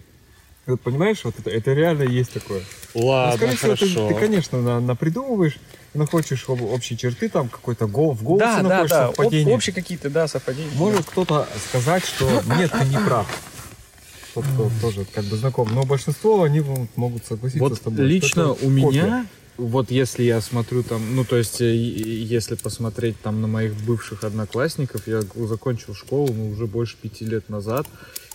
Вот понимаешь, вот это, это реально есть такое. Ну, Ладно, скорее всего, ты, хорошо. ты, конечно, на, напридумываешь, находишь об- общие черты, там какой-то гол, в голосе Да, да, находишь да. Об- совпадение. общие какие-то, да, совпадения. Может кто-то сказать, что нет, ты не прав. Тот, кто тоже как бы знаком. Но большинство, они могут согласиться Вот с тобой. лично у меня, вот если я смотрю там, ну то есть если посмотреть там на моих бывших одноклассников, я закончил школу ну, уже больше пяти лет назад,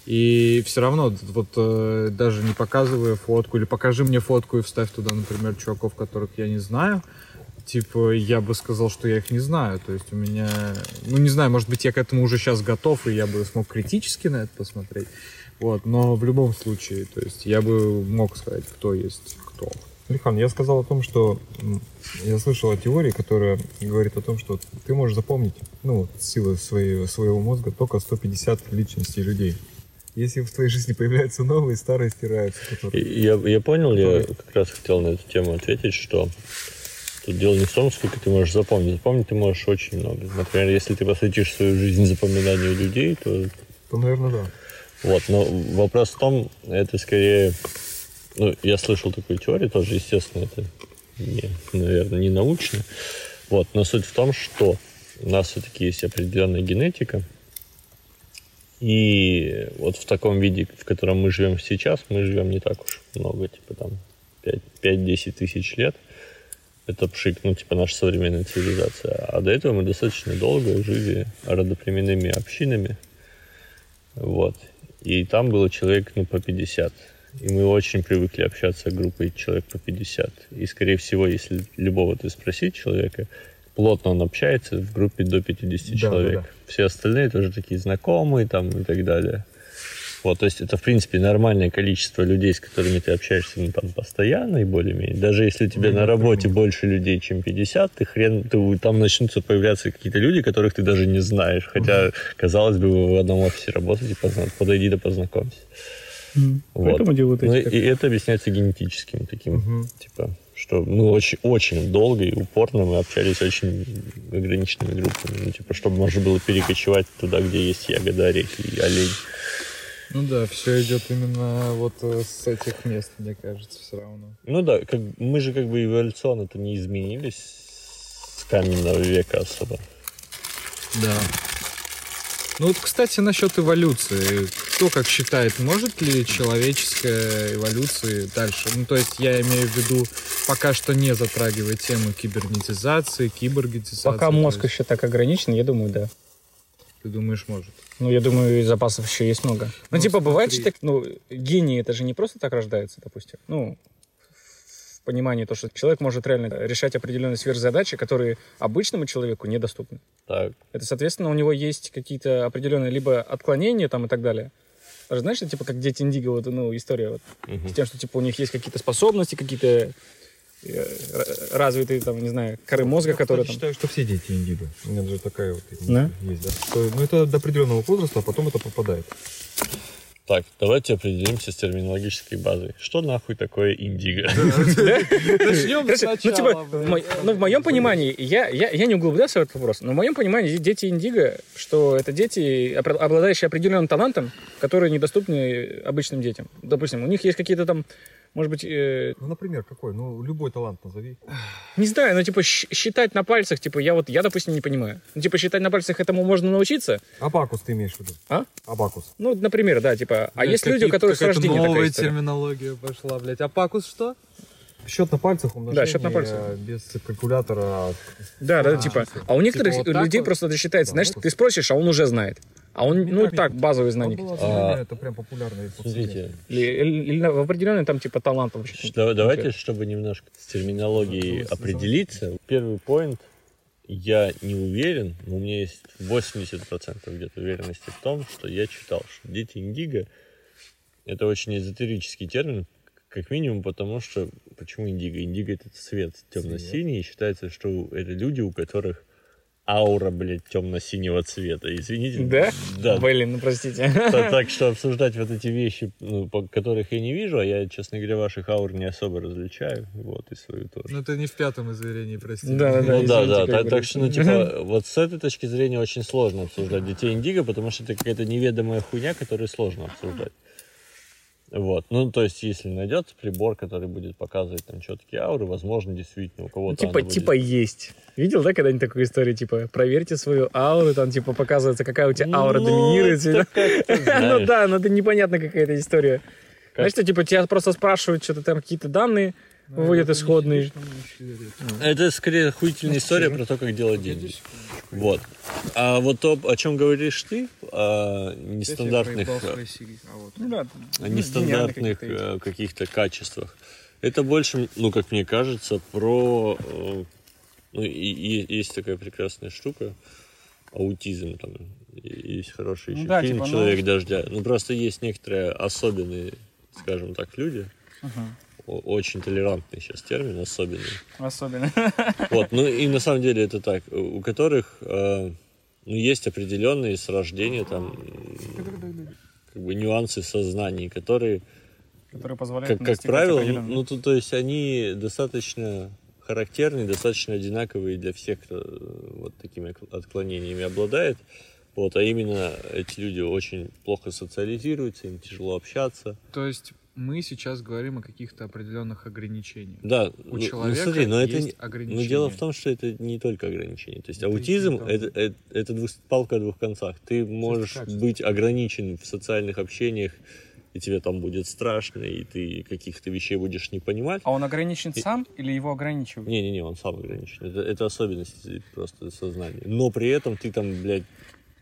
и все равно вот э, даже не показывая фотку или покажи мне фотку и вставь туда, например, чуваков, которых я не знаю, типа я бы сказал, что я их не знаю, то есть у меня, ну не знаю, может быть я к этому уже сейчас готов и я бы смог критически на это посмотреть, вот, но в любом случае, то есть я бы мог сказать, кто есть кто. Лихан, я сказал о том, что я слышал о теории, которая говорит о том, что ты можешь запомнить, ну, силы своей, своего мозга только 150 личностей людей. Если в твоей жизни появляются новые, старые стираются. которые- Я, я понял, я как раз хотел на эту тему ответить, что тут дело не в том, сколько ты можешь запомнить. Запомнить ты можешь очень много. Например, если ты посвятишь свою жизнь запоминанию людей, то То, наверное, да. вот. Но вопрос в том, это скорее... Ну, я слышал такую теорию тоже, естественно, это, не, наверное, не научно. Вот, но суть в том, что у нас все-таки есть определенная генетика, и вот в таком виде, в котором мы живем сейчас, мы живем не так уж много, типа там 5 5-10 тысяч лет. Это пшик, ну, типа наша современная цивилизация. А до этого мы достаточно долго жили родоплеменными общинами. Вот. И там было человек, ну, по 50. И мы очень привыкли общаться группой человек по 50. И, скорее всего, если любого ты спросить человека, плотно он общается в группе до 50 Да, человек. да, да. Все остальные тоже такие знакомые там и так далее. Вот, то есть это, в принципе, нормальное количество людей, с которыми ты общаешься ну, там, постоянно и более-менее. Даже если у тебя на работе больше людей, чем 50, ты хрен, ты, там начнутся появляться какие-то люди, которых ты даже не знаешь. Хотя, казалось бы, вы в одном офисе работаете, подойди да познакомься. Вот. Поэтому делают Ну, эти и это объясняется генетическим таким, типа, что мы очень, очень долго и упорно мы общались очень ограниченными группами. Ну, типа, чтобы можно было перекочевать туда, где есть ягода, орехи и олень. Ну да, все идет именно вот э, с этих мест, мне кажется, все равно. Ну да, как, мы же как бы эволюционно-то не изменились с каменного века особо. Да. Ну вот, кстати, насчет эволюции. Кто как считает, может ли человеческая эволюция дальше? Ну, то есть я имею в виду, пока что не затрагивая тему кибернетизации, киборгетизации. Пока мозг есть, еще так ограничен, я думаю, да. Ты думаешь, может? Ну, я думаю, запасов еще есть много. Ну, Ну, типа, бывает же смотри. так, ну, гении это же не просто так рождаются, допустим. Ну, понимание, то, что человек может реально решать определенные сверхзадачи, которые обычному человеку недоступны. Так. Это, соответственно, у него есть какие-то определенные либо отклонения там и так далее. Даже знаешь, это типа как дети Индиго, вот, ну, история вот, Мгм. с тем, что типа у них есть какие-то способности, какие-то э, р- развитые, там, не знаю, коры мозга, Я, которые кстати, там... считаю, что все дети индиго. У меня даже такая вот Да? есть, да. Что, ну, это до определенного возраста, а потом это попадает. Так, давайте определимся с терминологической базой. Что нахуй такое индиго? Начнем ну, типа, в, мо- ну, в моем понимании, я, я, я не углублялся в этот вопрос, но в моем понимании дети Индиго, что это дети, обладающие определенным талантом, которые недоступны обычным детям. Допустим, у них есть какие-то там, может быть, э, Ну, например, какой? Ну, любой талант назови. не знаю, ну, типа, считать на пальцах, типа, я вот, я, допустим, не понимаю. Ну, типа, считать на пальцах этому можно научиться, Абакус ты имеешь в виду? А? Абакус. ну, например, да, типа, а есть люди, у которых с рождения такая новая история. терминология пошла, блядь. А пакус что? Счет на пальцах, умножение счет на пальцах. без калькулятора. Да, да, А, типа, а у некоторых Типа вот людей вот? просто это считается, Да, знаешь, вот ты спросишь, а он уже знает. А он, ну, так, базовые знания. определение, А, это прям популярное. Смотрите, Или, или- или в определенный там, типа, талантом. вообще. Что- давайте, чтобы немножко с терминологией определиться. Первый поинт. Я не уверен, но у меня есть 80% где-то уверенности в том, что я читал, что дети индиго — это очень эзотерический термин, как минимум потому, что... Почему индиго? Индиго — это цвет темно-синий, и считается, что это люди, у которых аура, блядь, темно-синего цвета. Извините. Да? Да. Блин, ну простите. Та- Так что обсуждать вот эти вещи, ну, по- которых я не вижу, а я, честно говоря, ваших аур не особо различаю, вот, и свою тоже. Ну, ты не в пятом измерении, прости. Да, да, да. Ну да, да, так, так что, ну, типа, вот с этой точки зрения очень сложно обсуждать детей индиго, потому что это какая-то неведомая хуйня, которую сложно обсуждать. Вот, ну, то есть, если найдется прибор, который будет показывать там четкие ауры, возможно, действительно у Ну, кого-то типа, она будет- типа есть. Видел, да, когда-нибудь такую историю, типа, проверьте свою ауру, там, типа, показывается, какая у тебя аура Ну, доминирует. Ну да, но это непонятно какая-то история. Знаешь, что, типа, тебя просто спрашивают, что-то там какие-то данные, выводят исходные. Это скорее охуительная история про то, как делать деньги. Вот. А вот то, о чем говоришь ты, о нестандартных, э, Ну да. о нестандартных э, каких-то качествах, это больше, ну, как мне кажется, про... э, Ну, и, и есть такая прекрасная штука, аутизм там. Есть хороший Ну еще да, фильм типа, ну- «Человек дождя». Ну, просто есть некоторые особенные, скажем так, люди, о- очень толерантный сейчас термин, особенный. Особенно. Вот, ну и на самом деле это так, у которых э, ну, есть определенные с рождения там как бы нюансы сознаний, которые, Которые позволяют как, как правило, ну, то, то есть они достаточно характерны, достаточно одинаковые для всех, кто э, вот такими отк- отклонениями обладает. Вот, а именно эти люди очень плохо социализируются, им тяжело общаться. То есть мы сейчас говорим о каких-то определенных ограничениях. Да, У ну, человека ну, смотри, но это есть не- Но ограничения. дело в том, что это не только ограничение. То есть Это аутизм и это, это, это двус- палка о двух концах. Ты можешь качество. быть ограничен в социальных общениях, и тебе там будет страшно, и ты каких-то вещей будешь не понимать. А он ограничен сам или его ограничивают? Не-не-не, он сам ограничен. Это, это особенность просто сознания. Но при этом ты там, блядь,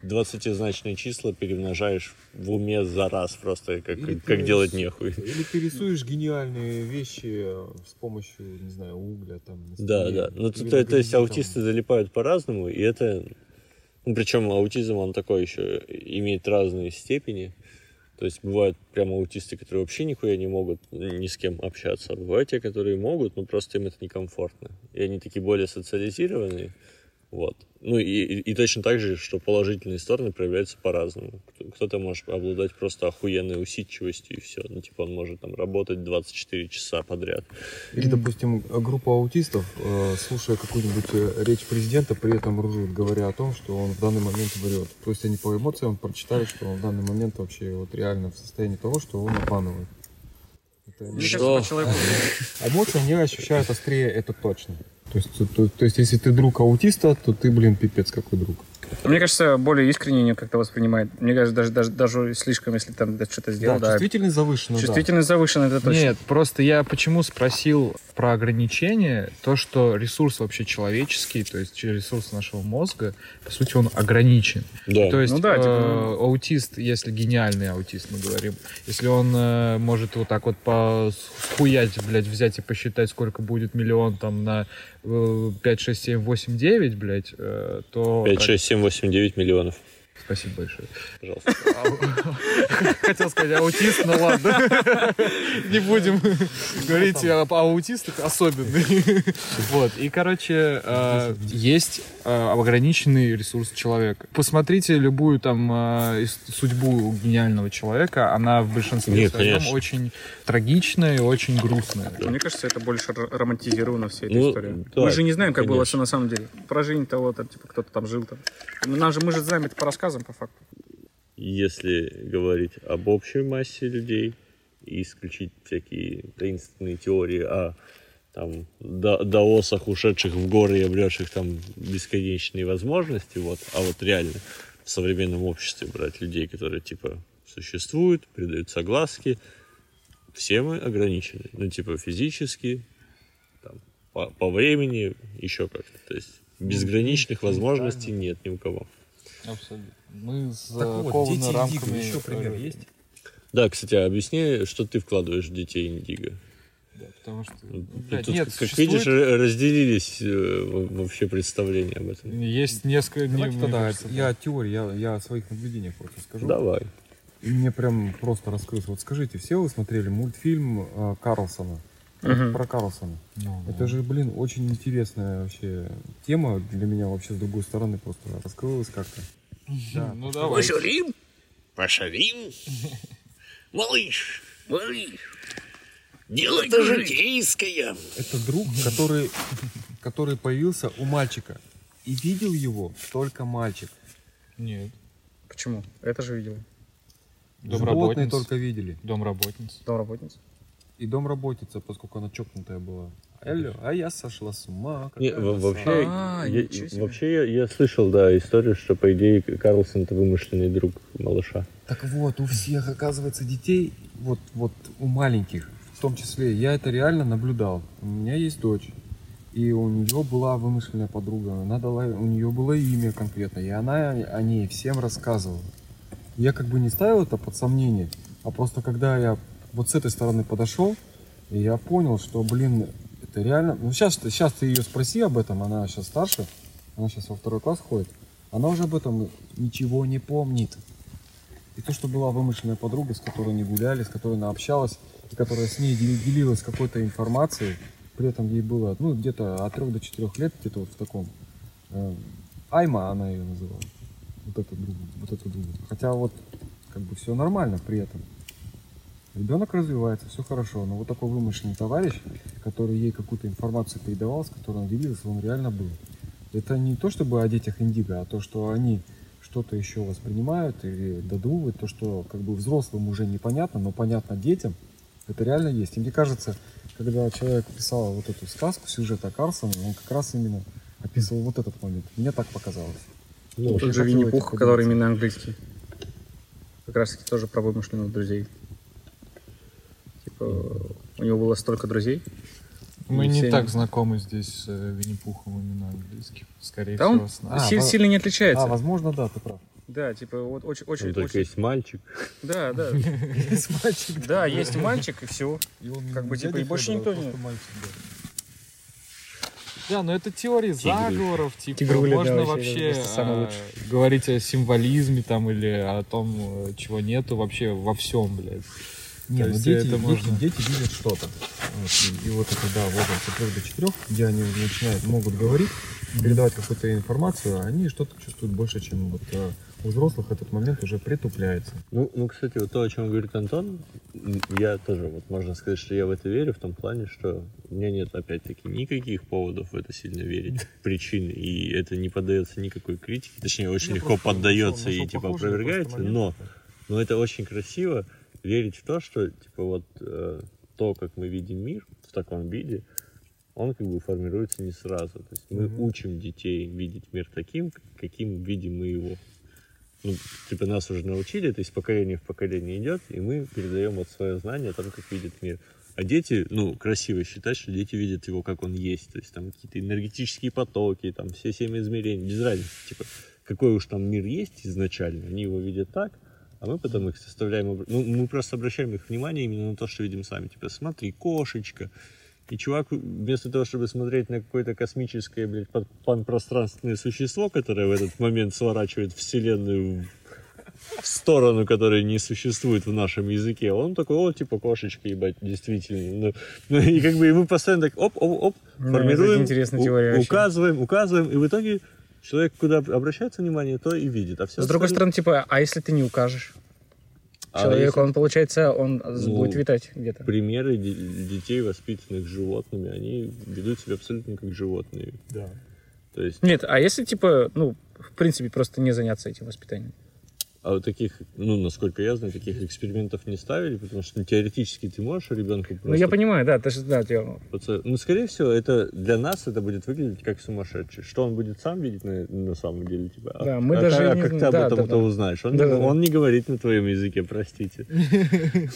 20-значные числа перемножаешь в уме за раз просто, как, Или как делать нехуй. Или ты рисуешь гениальные вещи с помощью, не знаю, угля там. Да, да. Ну, то, то- то есть аутисты залипают по-разному, и это... Ну, причем аутизм, он такой еще имеет разные степени. То есть бывают прям аутисты, которые вообще нихуя не могут ни с кем общаться. А бывают те, которые могут, но просто им это некомфортно. И они такие более социализированные. Вот. Ну и, и, и точно так же, что положительные стороны проявляются по-разному. Кто- Кто-то может обладать просто охуенной усидчивостью и все. Ну, типа он может там работать 24 часа подряд. Или, допустим, группа аутистов, э, слушая какую-нибудь э, речь президента, при этом ржут, говоря о том, что он в данный момент врет. То есть они по эмоциям прочитали, что он в данный момент вообще вот реально в состоянии того, что он обманывает. Это Мне Что? кажется, по человеку- Эмоции они ощущают острее, это точно. То есть, то, то- то есть, если ты друг аутиста, то ты, блин, пипец какой друг. Мне кажется, более искренне они как-то воспринимают. Мне кажется, даже, даже, даже слишком, если там да, что-то сделал, да. чувствительность завышена, да. Чувствительность завышена, это точно. Нет, просто я почему спросил про ограничения, то, что ресурс вообще человеческий, то есть ресурс нашего мозга, по сути, он ограничен. Да. То есть Ну да, э, типа- аутист, если гениальный аутист, мы говорим, если он э, может вот так вот по схуять, блядь, взять и посчитать, сколько будет миллион там на э, 5, 6, 7, 8, 9, блядь, э, то... 5, 6, 7, 8, 9 миллионов. Спасибо большое. Пожалуйста. Хотел сказать аутист, но ладно. Не будем говорить об аутистах особенный. Вот. И, короче, э, есть э, ограниченный ресурс человека. Посмотрите любую там судьбу гениального человека. Она в большинстве своем очень трагичная и очень грустная. Мне кажется, это больше романтизировано вся эта Ну, история. мы же не знаем, как было все на самом деле. Про жизнь того, типа, кто-то там жил там. Ну, Нам же, мы же знаем это по рассказам, по факту. Если говорить об общей массе людей и исключить всякие таинственные теории о там, да- даосах, ушедших в горы и обретших там бесконечные возможности, вот, а вот реально в современном обществе брать людей, которые типа существуют, придают согласки, все мы ограничены. Ну, типа физически, там, по, по времени, еще как-то. То есть безграничных возможностей нет ни у кого. Абсолютно. Мы Так вот, дети индиго, еще пример есть? Да, кстати, а объясни, что ты вкладываешь в детей Индиго. Потому что, Тут, блядь, нет, как существует- видишь, разделились э, во- вообще представления об этом. есть несколько... Давайте мне тогда кажется, я теории, я, я о своих наблюдениях вот расскажу. Давай. И мне прям просто раскрылось. Вот скажите, все вы смотрели мультфильм э, Карлсона? Мгм. Про Карлсона. Ну, Это же, блин, очень интересная вообще тема для меня вообще с другой стороны просто раскрылась как-то. Да. Ну давай. Пошарим, пошарим. Малыш, малыш, дело-то житейское. Это друг, который, который появился у мальчика. И видел его только мальчик. Нет. Почему? Это же видел. Животные Домработница. только видели. Домработница. Домработница. И домработница, поскольку она чокнутая была. Алло, а я сошла с ума. Не, вообще, А, я, вообще я, я слышал, да, историю, что, по идее, Карлсон это вымышленный друг малыша. Так вот, у всех, оказывается, детей, вот, вот у маленьких, в том числе, я это реально наблюдал. У меня есть дочь, и у нее была вымышленная подруга, она дала, у нее было имя конкретно, и она о ней всем рассказывала. Я как бы не ставил это под сомнение, а просто когда я вот с этой стороны подошел, и я понял, что, блин, это реально... Ну, сейчас, сейчас ты ее спроси об этом, она сейчас старше, она сейчас во второй класс ходит, она уже об этом ничего не помнит. И то, что была вымышленная подруга, с которой они гуляли, с которой она общалась, и которая с ней дел- делилась какой-то информацией, при этом ей было, ну, где-то от 3 до 4 лет, где-то вот в таком. э, Айма она ее называла. Вот эту другу, вот эту другу. Хотя вот, как бы все нормально при этом. Ребенок развивается, все хорошо, но вот такой вымышленный товарищ, который ей какую-то информацию передавал, с которой он делился, он реально был. Это не то чтобы о детях индиго, а то, что они что-то еще воспринимают или додумывают, то, что как бы взрослым уже непонятно, но понятно детям, это реально есть. И мне кажется, когда человек писал вот эту сказку, сюжет о Карлсоне, он как раз именно описывал вот этот момент. Мне так показалось. Ну, Тот же Винни-Пух, который именно английский. Как раз таки тоже про вымышленных друзей. Типа, у него было столько друзей. Мы не так они- знакомы здесь с э, Винни-Пухом именно английским. Скорее Да он всего, с нами. А, си- во- сильно не отличается. А, возможно, да, ты прав. Да, типа, вот очень, очень, Он только очень- есть мальчик. Да, да. Есть мальчик. Да, есть мальчик и все. И он Как бы, типа, и больше Федор, никто а не- да. Да, но это теории заговоров, типа, Тигруля, да, можно вообще, вообще самое а, говорить о символизме там или о том, чего нету вообще во всем, блядь. Не, То ну дети, это дети, можно- дети видят что-то. Вот, и, и вот это, да, возраст от 3 до 4, где они начинают, могут говорить, передавать какую-то информацию, они что-то чувствуют больше, чем вот э, у взрослых этот момент уже притупляется. Ну, ну, кстати, вот то, о чем говорит Антон, я тоже, вот можно сказать, что я в это верю, в том плане, что у меня нет, опять-таки, никаких поводов в это сильно верить, причин, и это не поддается никакой критике, точнее, очень легко просто поддается и, типа, опровергается, но, но это очень красиво верить в то, что, типа, вот э, то, как мы видим мир в таком виде, он как бы формируется не сразу. То есть мы Мгм. учим детей видеть мир таким, каким видим мы его. Ну, типа нас уже научили, то есть поколение в поколение идет, и мы передаем вот свое знание о том, как видит мир. А дети, ну, красиво считать, что дети видят его, как он есть. То есть там какие-то энергетические потоки, там все семь измерений, без разницы. Типа, какой уж там мир есть изначально, они его видят так, а мы потом их составляем... Ну, мы просто обращаем их внимание именно на то, что видим сами. Типа, смотри, кошечка. И чувак, вместо того, чтобы смотреть на какое-то космическое, блядь, пан- панпространственное существо, которое в этот момент сворачивает Вселенную в- сторону, которая не существует в нашем языке, он такой, о, типа, кошечка, ебать, действительно. Ну, ну, и как бы и мы постоянно так, оп, оп, оп, формируем, интересная у- теория указываем, указываем, и в итоге человек, куда обращается внимание, то и видит. А все С другой остальное- стороны, типа, а если ты не укажешь? А Человек, если- он, получается, он Ну, будет витать где-то. примеры де- детей, воспитанных животными, они ведут себя абсолютно как животные. Да. То есть, Нет, а если, типа, ну, в принципе, просто не заняться этим воспитанием? А вот таких, ну, насколько я знаю, таких экспериментов не ставили, потому что ну, теоретически ты можешь ребенку просто... Ну, я понимаю, да, ты же, да, я- Поца- Ну, скорее всего, это для нас это будет выглядеть как сумасшедший. Что он будет сам видеть на, на самом деле? Типа, а- Да, мы а, даже а не как ты об да, этом да, то да. узнаешь? Он, Да, не, да, да. он не говорит на твоем языке, простите.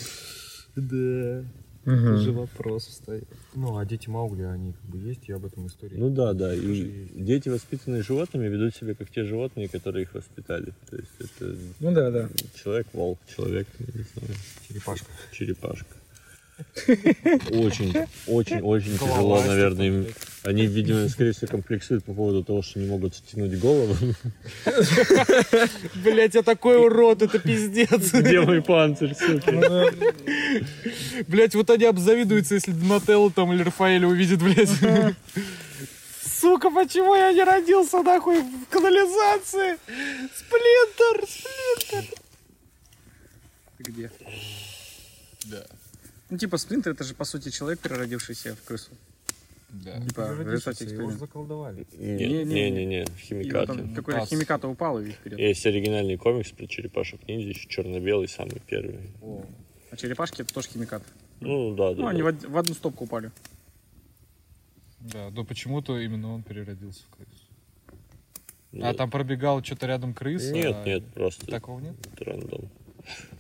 Да. Мгм. Это же вопрос встает. Ну, а дети Маугли, они как бы есть, я об этом истории. Ну да, да. И есть. дети, воспитанные животными, ведут себя как те животные, которые их воспитали. То есть это Ну да, да. человек-волк, человек, не знаю, Черепашка. черепашка. Очень, очень, очень тяжело, наверное. им. Они, видимо, скорее всего, комплексуют по поводу того, что не могут стянуть голову. Блять, я такой урод, это пиздец. Где мой панцирь, сука? Блять, вот они обзавидуются, если Донателло там или Рафаэля увидит, блять. Сука, почему я не родился нахуй в канализации? Сплинтер, сплинтер. Где? Да. Ну, типа, Сплинтер, это же, по сути, человек, переродившийся в крысу. Да. Типа, в результате его эксперимента. заколдовали. Не, не, не, не, И химикаты. потом какой-то Мутация. химикат упал и вперед. Есть оригинальный комикс про черепашек ниндзя, еще черно-белый, самый первый. А черепашки это тоже химикат. Ну да, да. Ну, они да. в, од- в одну стопку упали. Да, но почему-то именно он переродился в крысу. Ну, А там пробегал что-то рядом крыса? Нет, а нет, просто Такого нет? это рандом.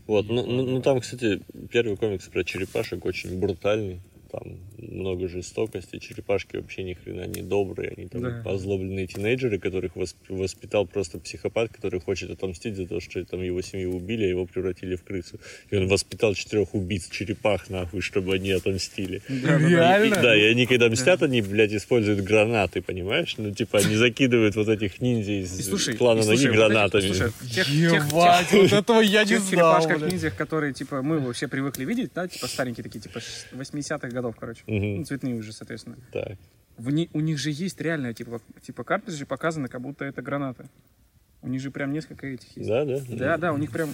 Вот, ну, ну, ну, там, кстати, первый комикс про черепашек очень брутальный. Там много жестокости. Черепашки вообще ни хрена не добрые. Они там Да. озлобленные тинейджеры, которых восп- воспитал просто психопат, который хочет отомстить за то, что там его семью убили, а его превратили в крысу. И он воспитал четырех убийц черепах, нахуй, чтобы они отомстили. Реально? И- да, и они, когда мстят, они, блядь, используют гранаты, понимаешь? Ну, типа, они закидывают вот этих ниндзя из И слушай, клана и ноги слушай, вот гранатами. эти- слушай, тех, тех, Ебать, вот этого я не знал. черепашках блядь. ниндзях, которые, типа, мы вообще привыкли видеть, да, типа, старенькие такие, типа, ш- 80-х годов, короче. Мгм. Ну, цветные уже, соответственно. Так. В ни- у них же есть реальная, типа, типа, картриджи показаны, как будто это гранаты. У них же прям несколько этих есть. Да, да? Да, да, у них прям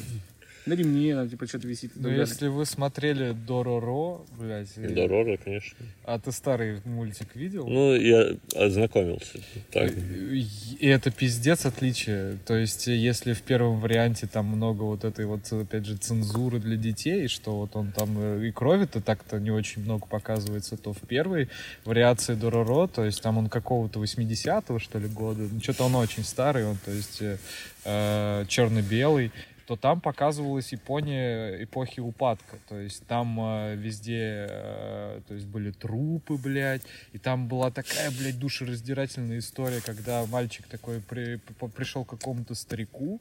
на ремне, там, типа, что-то висит. и Ну, если вы смотрели Дороро, блядь, и- Дорога, конечно. а ты старый мультик видел? Ну, я ознакомился. Так. И это пиздец отличие. То есть, если в первом варианте там много вот этой вот, опять же, цензуры для детей, что вот он там э, и крови-то так-то не очень много показывается, то в первой вариации Дороро, то есть там он какого-то 80-го, что ли, года, ну, что-то он очень старый, он, то есть, э, э, черно-белый, то там показывалась Япония эпохи упадка. То есть там э, везде э, то есть были трупы, блядь. И там была такая, блядь, душераздирательная история, когда мальчик такой при- п- пришел к какому-то старику,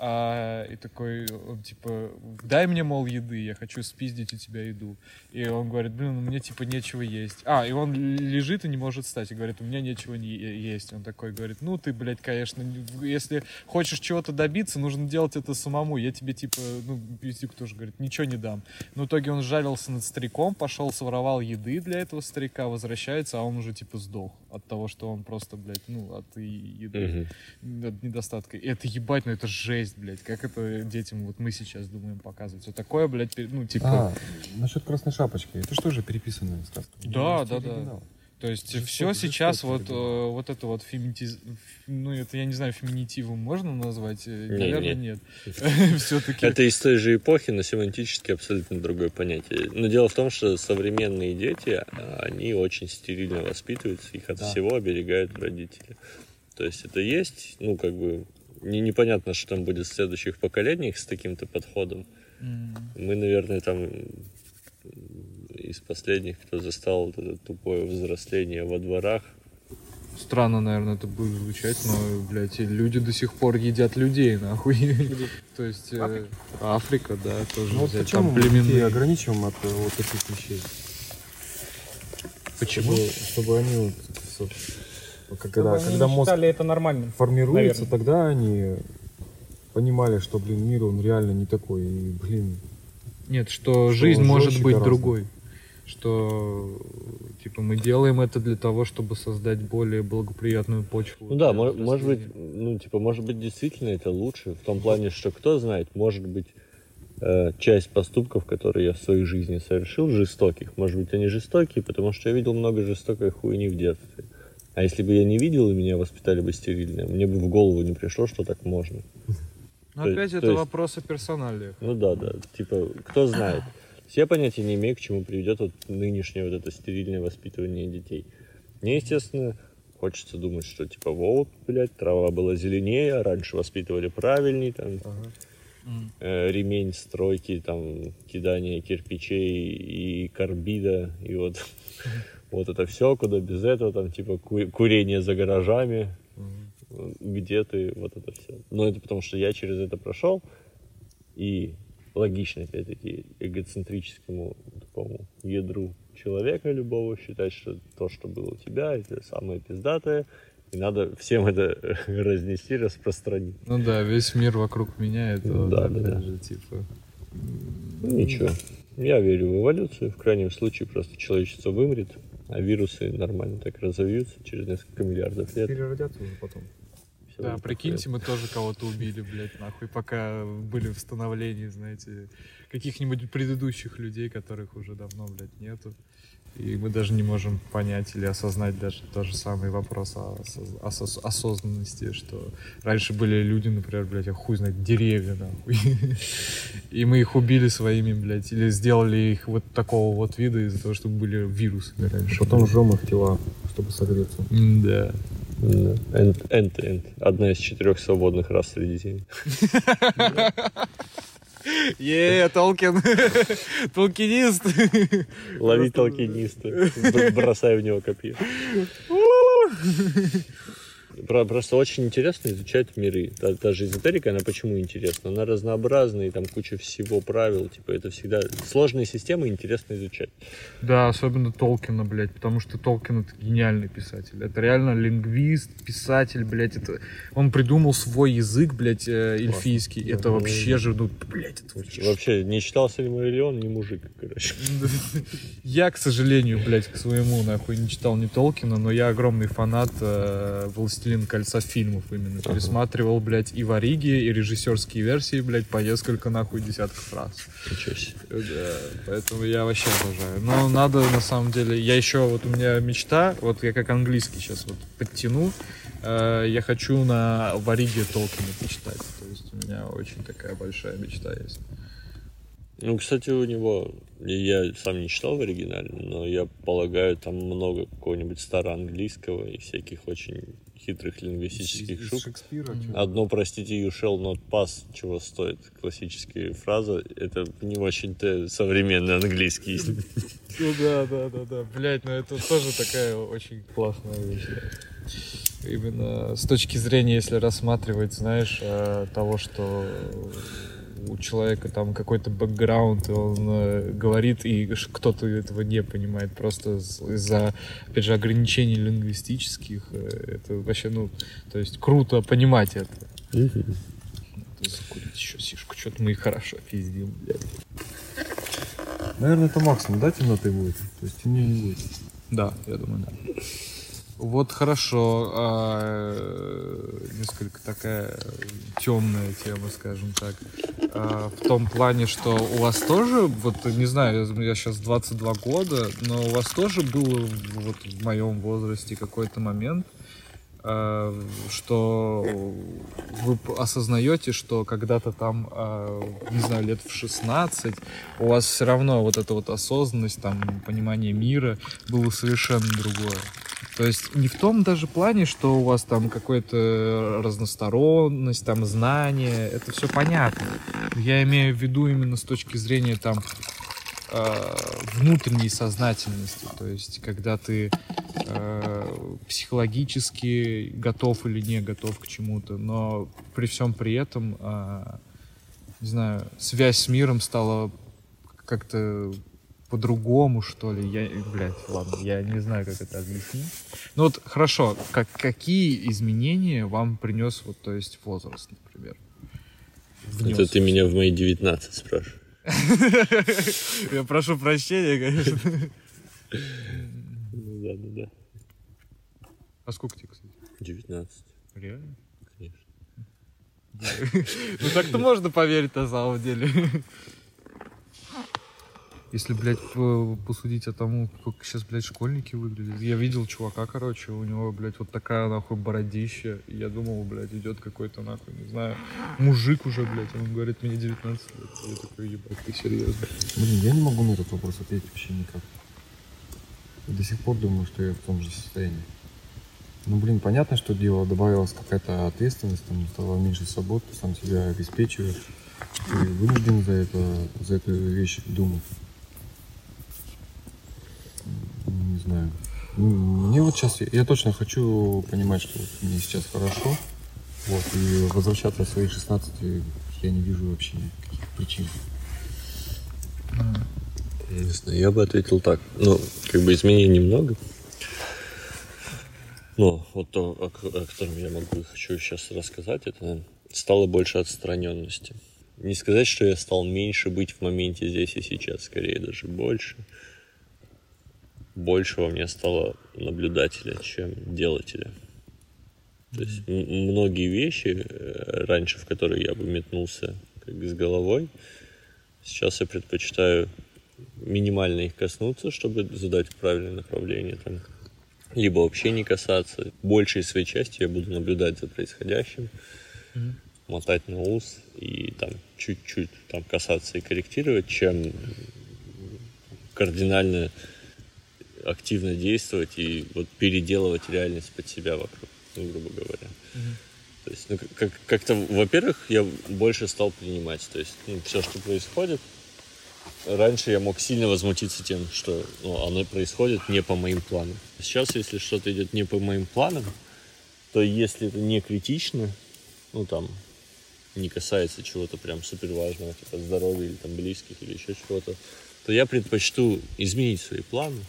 а, и такой, он, типа, дай мне, мол, еды, я хочу спиздить у тебя еду. И он говорит, блин, меня, типа, нечего есть. А, и он лежит и не может встать, и говорит, у меня нечего не есть. Он такой говорит, ну, ты, блядь, конечно, не- если хочешь чего-то добиться, нужно делать это самому. Я тебе, типа, ну, пиздюк тоже говорит, ничего не дам. Но в итоге он жалился над стариком, пошел, своровал еды для этого старика, возвращается, а он уже, типа, сдох от того, что он просто, блядь, ну, от еды Мгм. от недостатка. И это ебать, ну это жесть, блядь. Как это детям вот мы сейчас думаем показывать? Вот такое, блядь, ну типа... А, насчет красной шапочки. Это что же переписанная сказка? Да, да, да. оригинал. То То есть все сейчас вот, э, вот это вот феминитиз... Ну, это, я не знаю, феминитивом можно назвать? Э, Не, Наверное, не. нет. Все-таки. Это из той же эпохи, но семантически абсолютно другое понятие. Но дело в том, что современные дети, они очень стерильно воспитываются, их от Да. всего оберегают родители. То есть это есть, ну, как бы, не, непонятно, что там будет в следующих поколениях с таким-то подходом. Мы, наверное, там из последних, кто застал вот это тупое взросление во дворах. Странно, наверное, это будет звучать, но, блядь, люди до сих пор едят людей, нахуй. То есть э, Африка, да, тоже Ну вот взять, почему там мы детей племенные. ограничиваем от э, вот таких вещей? Почему? Чтобы, чтобы они вот, со- когда, когда мозг это нормальным. формируется, наверное. тогда они понимали, что, блин, мир, он реально не такой. И, блин, Нет, что, Что жизнь может быть гораздо. другой. Что, типа, мы делаем это для того, чтобы создать более благоприятную почву. Ну да, для мо- может быть, ну, типа, может быть, действительно это лучше, в том плане, что кто знает, может быть, э, часть поступков, которые я в своей жизни совершил, жестоких, может быть, они жестокие, потому что я видел много жестокой хуйни в детстве. А если бы я не видел, и меня воспитали бы стерильно, мне бы в голову не пришло, что так можно. Но то опять есть- это то есть- вопрос о персоналиях. Ну да, да, типа, кто знает. Я понятия не имею, к чему приведет вот нынешнее вот это стерильное воспитывание детей. Мне, естественно, хочется думать, что типа, вот, блядь, трава была зеленее, раньше воспитывали правильней, там, М. э, ремень стройки, там, кидание кирпичей и карбида, и вот, вот это все, куда без этого, там, типа, ку- курение за гаражами, где ты, вот это все. Но это потому, что я через это прошел, и логично, опять-таки, эгоцентрическому такому ядру человека любого считать, что то, что было у тебя, это самое пиздатое, и надо всем это разнести, распространить. Ну да, весь мир вокруг меня, это Да, да, да. же, типа... Ну, ничего. Я верю в эволюцию. В крайнем случае просто человечество вымрет, а вирусы нормально так разовьются через несколько миллиардов лет. переродятся уже потом. Да, прикиньте, мы тоже кого-то убили, блядь, нахуй, пока были в становлении, знаете, каких-нибудь предыдущих людей, которых уже давно, блядь, нету. И мы даже не можем понять или осознать даже тот же самый вопрос о осоз- осоз- осознанности, что раньше были люди, например, блядь, а хуй знает, деревья, нахуй. И мы их убили своими, блядь, или сделали их вот такого вот вида из-за того, что были вирусами раньше. Потом жжем их тела, чтобы согреться. Да. Энд, энд, энд. Одна из четырех свободных рас Средиземья. Е, Толкин! Толкинист! Лови толкиниста, бросай в него копье. Про- Просто очень интересно изучать миры. Та- Даже эзотерика, она почему интересна? Она разнообразная, и там куча всего правил. Типа это всегда сложные системы интересно изучать. Да, особенно Толкина, блядь, потому что Толкин это гениальный писатель. Это реально лингвист, писатель, блядь, это... Он придумал свой язык, блядь, э, эльфийский. Это вообще же, ну, блядь, это вообще... Вообще, не читал Сильмариллион, не мужик, короче. Я, к сожалению, блядь, к своему, нахуй, не читал ни Толкина, но я огромный фанат э, «Властелин кольца» фильмов именно. Пересматривал, блядь, и в Ориге, и режиссерские версии, блядь, по несколько, нахуй, десятков раз. Ничего себе. Да, поэтому я вообще обожаю. Но надо, на самом деле, я еще, вот у меня мечта, вот я как английский сейчас вот подтяну, э, я хочу на Вариге Толкина почитать. То есть у меня очень такая большая мечта есть. Ну, кстати, у него, я сам не читал в оригинале, но я полагаю, там много какого-нибудь староанглийского и всяких очень хитрых лингвистических Из штук. Шекспира. Чё? Одно, простите, you shall not pass, чего стоит классическая фраза, это не очень-то современный английский. Ну да, да, да, да. Блять, ну это тоже такая очень классная вещь. Именно с точки зрения, если рассматривать, знаешь, э, того, что у человека там какой-то бэкграунд, и он э, говорит, и кто-то этого не понимает, просто из-за, опять же, ограничений лингвистических. э, Это вообще, ну, то есть круто понимать это. Закурить еще сишку, что-то мы и хорошо пиздим, блядь. Наверное, это максимум, да, темноты будет? То есть темнее не будет. Да, я думаю, да. Вот хорошо, а, несколько такая темная тема, скажем так. А, в том плане, что у вас тоже, вот не знаю, я сейчас 22 года, но у вас тоже было вот в моем возрасте какой-то момент, что вы осознаете, что когда-то там, а, не знаю, лет в 16 у вас все равно вот эта вот осознанность, там, понимание мира было совершенно другое. То есть не в том даже плане, что у вас там какая-то разносторонность, там знания, это все понятно. Я имею в виду именно с точки зрения там э, внутренней сознательности, то есть когда ты э, психологически готов или не готов к чему-то, но при всем при этом, э, не знаю, связь с миром стала как-то по-другому, что ли. Я, блядь, ладно, я не знаю, как это объяснить. Ну вот, хорошо, как, какие изменения вам принес, вот, то есть, возраст, например? Внес. Это ты меня в мои 19 спрашиваешь. Я прошу прощения, конечно. Ну да, да, да. А сколько тебе, кстати? 19, Реально? конечно. Ну так-то можно поверить на самом деле. Если, блядь, по- посудить о тому, как сейчас, блядь, школьники выглядят. Я видел чувака, короче, у него, блядь, вот такая, нахуй, бородища. И я думал, блядь, идет какой-то, нахуй, не знаю, мужик уже, блядь. Он говорит, мне 19 лет. Я такой, ебать, ты серьезно? Блин, я не могу на этот вопрос ответить вообще никак. Я до сих пор думаю, что я в том же состоянии. Ну, блин, понятно, что дело, добавилась какая-то ответственность, там стало меньше свобод, ты сам себя обеспечиваешь. Ты вынужден за это, за эту вещь думать. Знаю. Мне вот сейчас, я точно хочу понимать, что вот мне сейчас хорошо. Вот, и возвращаться в свои 16 я не вижу вообще никаких причин. Не знаю, я бы ответил так. Ну, как бы изменений много. Но вот то, о, о котором я могу и хочу сейчас рассказать, это стало больше отстраненности. Не сказать, что я стал меньше быть в моменте здесь и сейчас, скорее даже больше. Больше во мне стало наблюдателя, чем делателя. То есть многие вещи э, раньше, в которые я бы метнулся как бы с головой, сейчас я предпочитаю минимально их коснуться, чтобы задать правильное направление там. Либо вообще не касаться. Большей своей части я буду наблюдать за происходящим, мотать на ус и там чуть-чуть там касаться и корректировать, чем кардинально активно действовать и вот переделывать реальность под себя вокруг, ну, грубо говоря. То есть, ну, как, как-то, во-первых, я больше стал принимать. То есть, все, что происходит, раньше я мог сильно возмутиться тем, что ну, оно происходит не по моим планам. Сейчас, если что-то идет не по моим планам, то если это не критично, ну там не касается чего-то прям супер важного, типа здоровья или там близких или еще чего-то, то я предпочту изменить свои планы,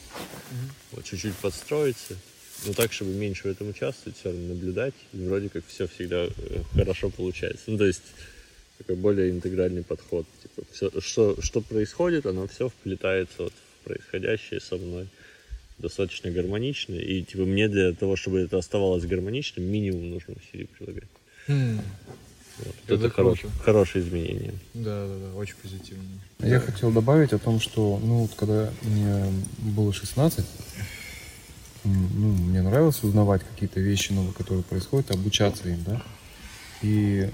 вот чуть-чуть подстроиться, но так, чтобы меньше в этом участвовать, все равно наблюдать, и вроде как все всегда э, хорошо получается. Ну, то есть такой более интегральный подход. Типа, всё, что, что происходит, оно все вплетается вот в происходящее со мной достаточно гармонично. И типа мне для того, чтобы это оставалось гармоничным, минимум нужно усилий прилагать. Хм, Вот. Это Это, хорош- хорошее изменение. Да, да, да, очень позитивно. Я хотел добавить о том, что, ну, вот когда мне было 16, м, ну, мне нравилось узнавать какие-то вещи новые, которые происходят, обучаться им, да. И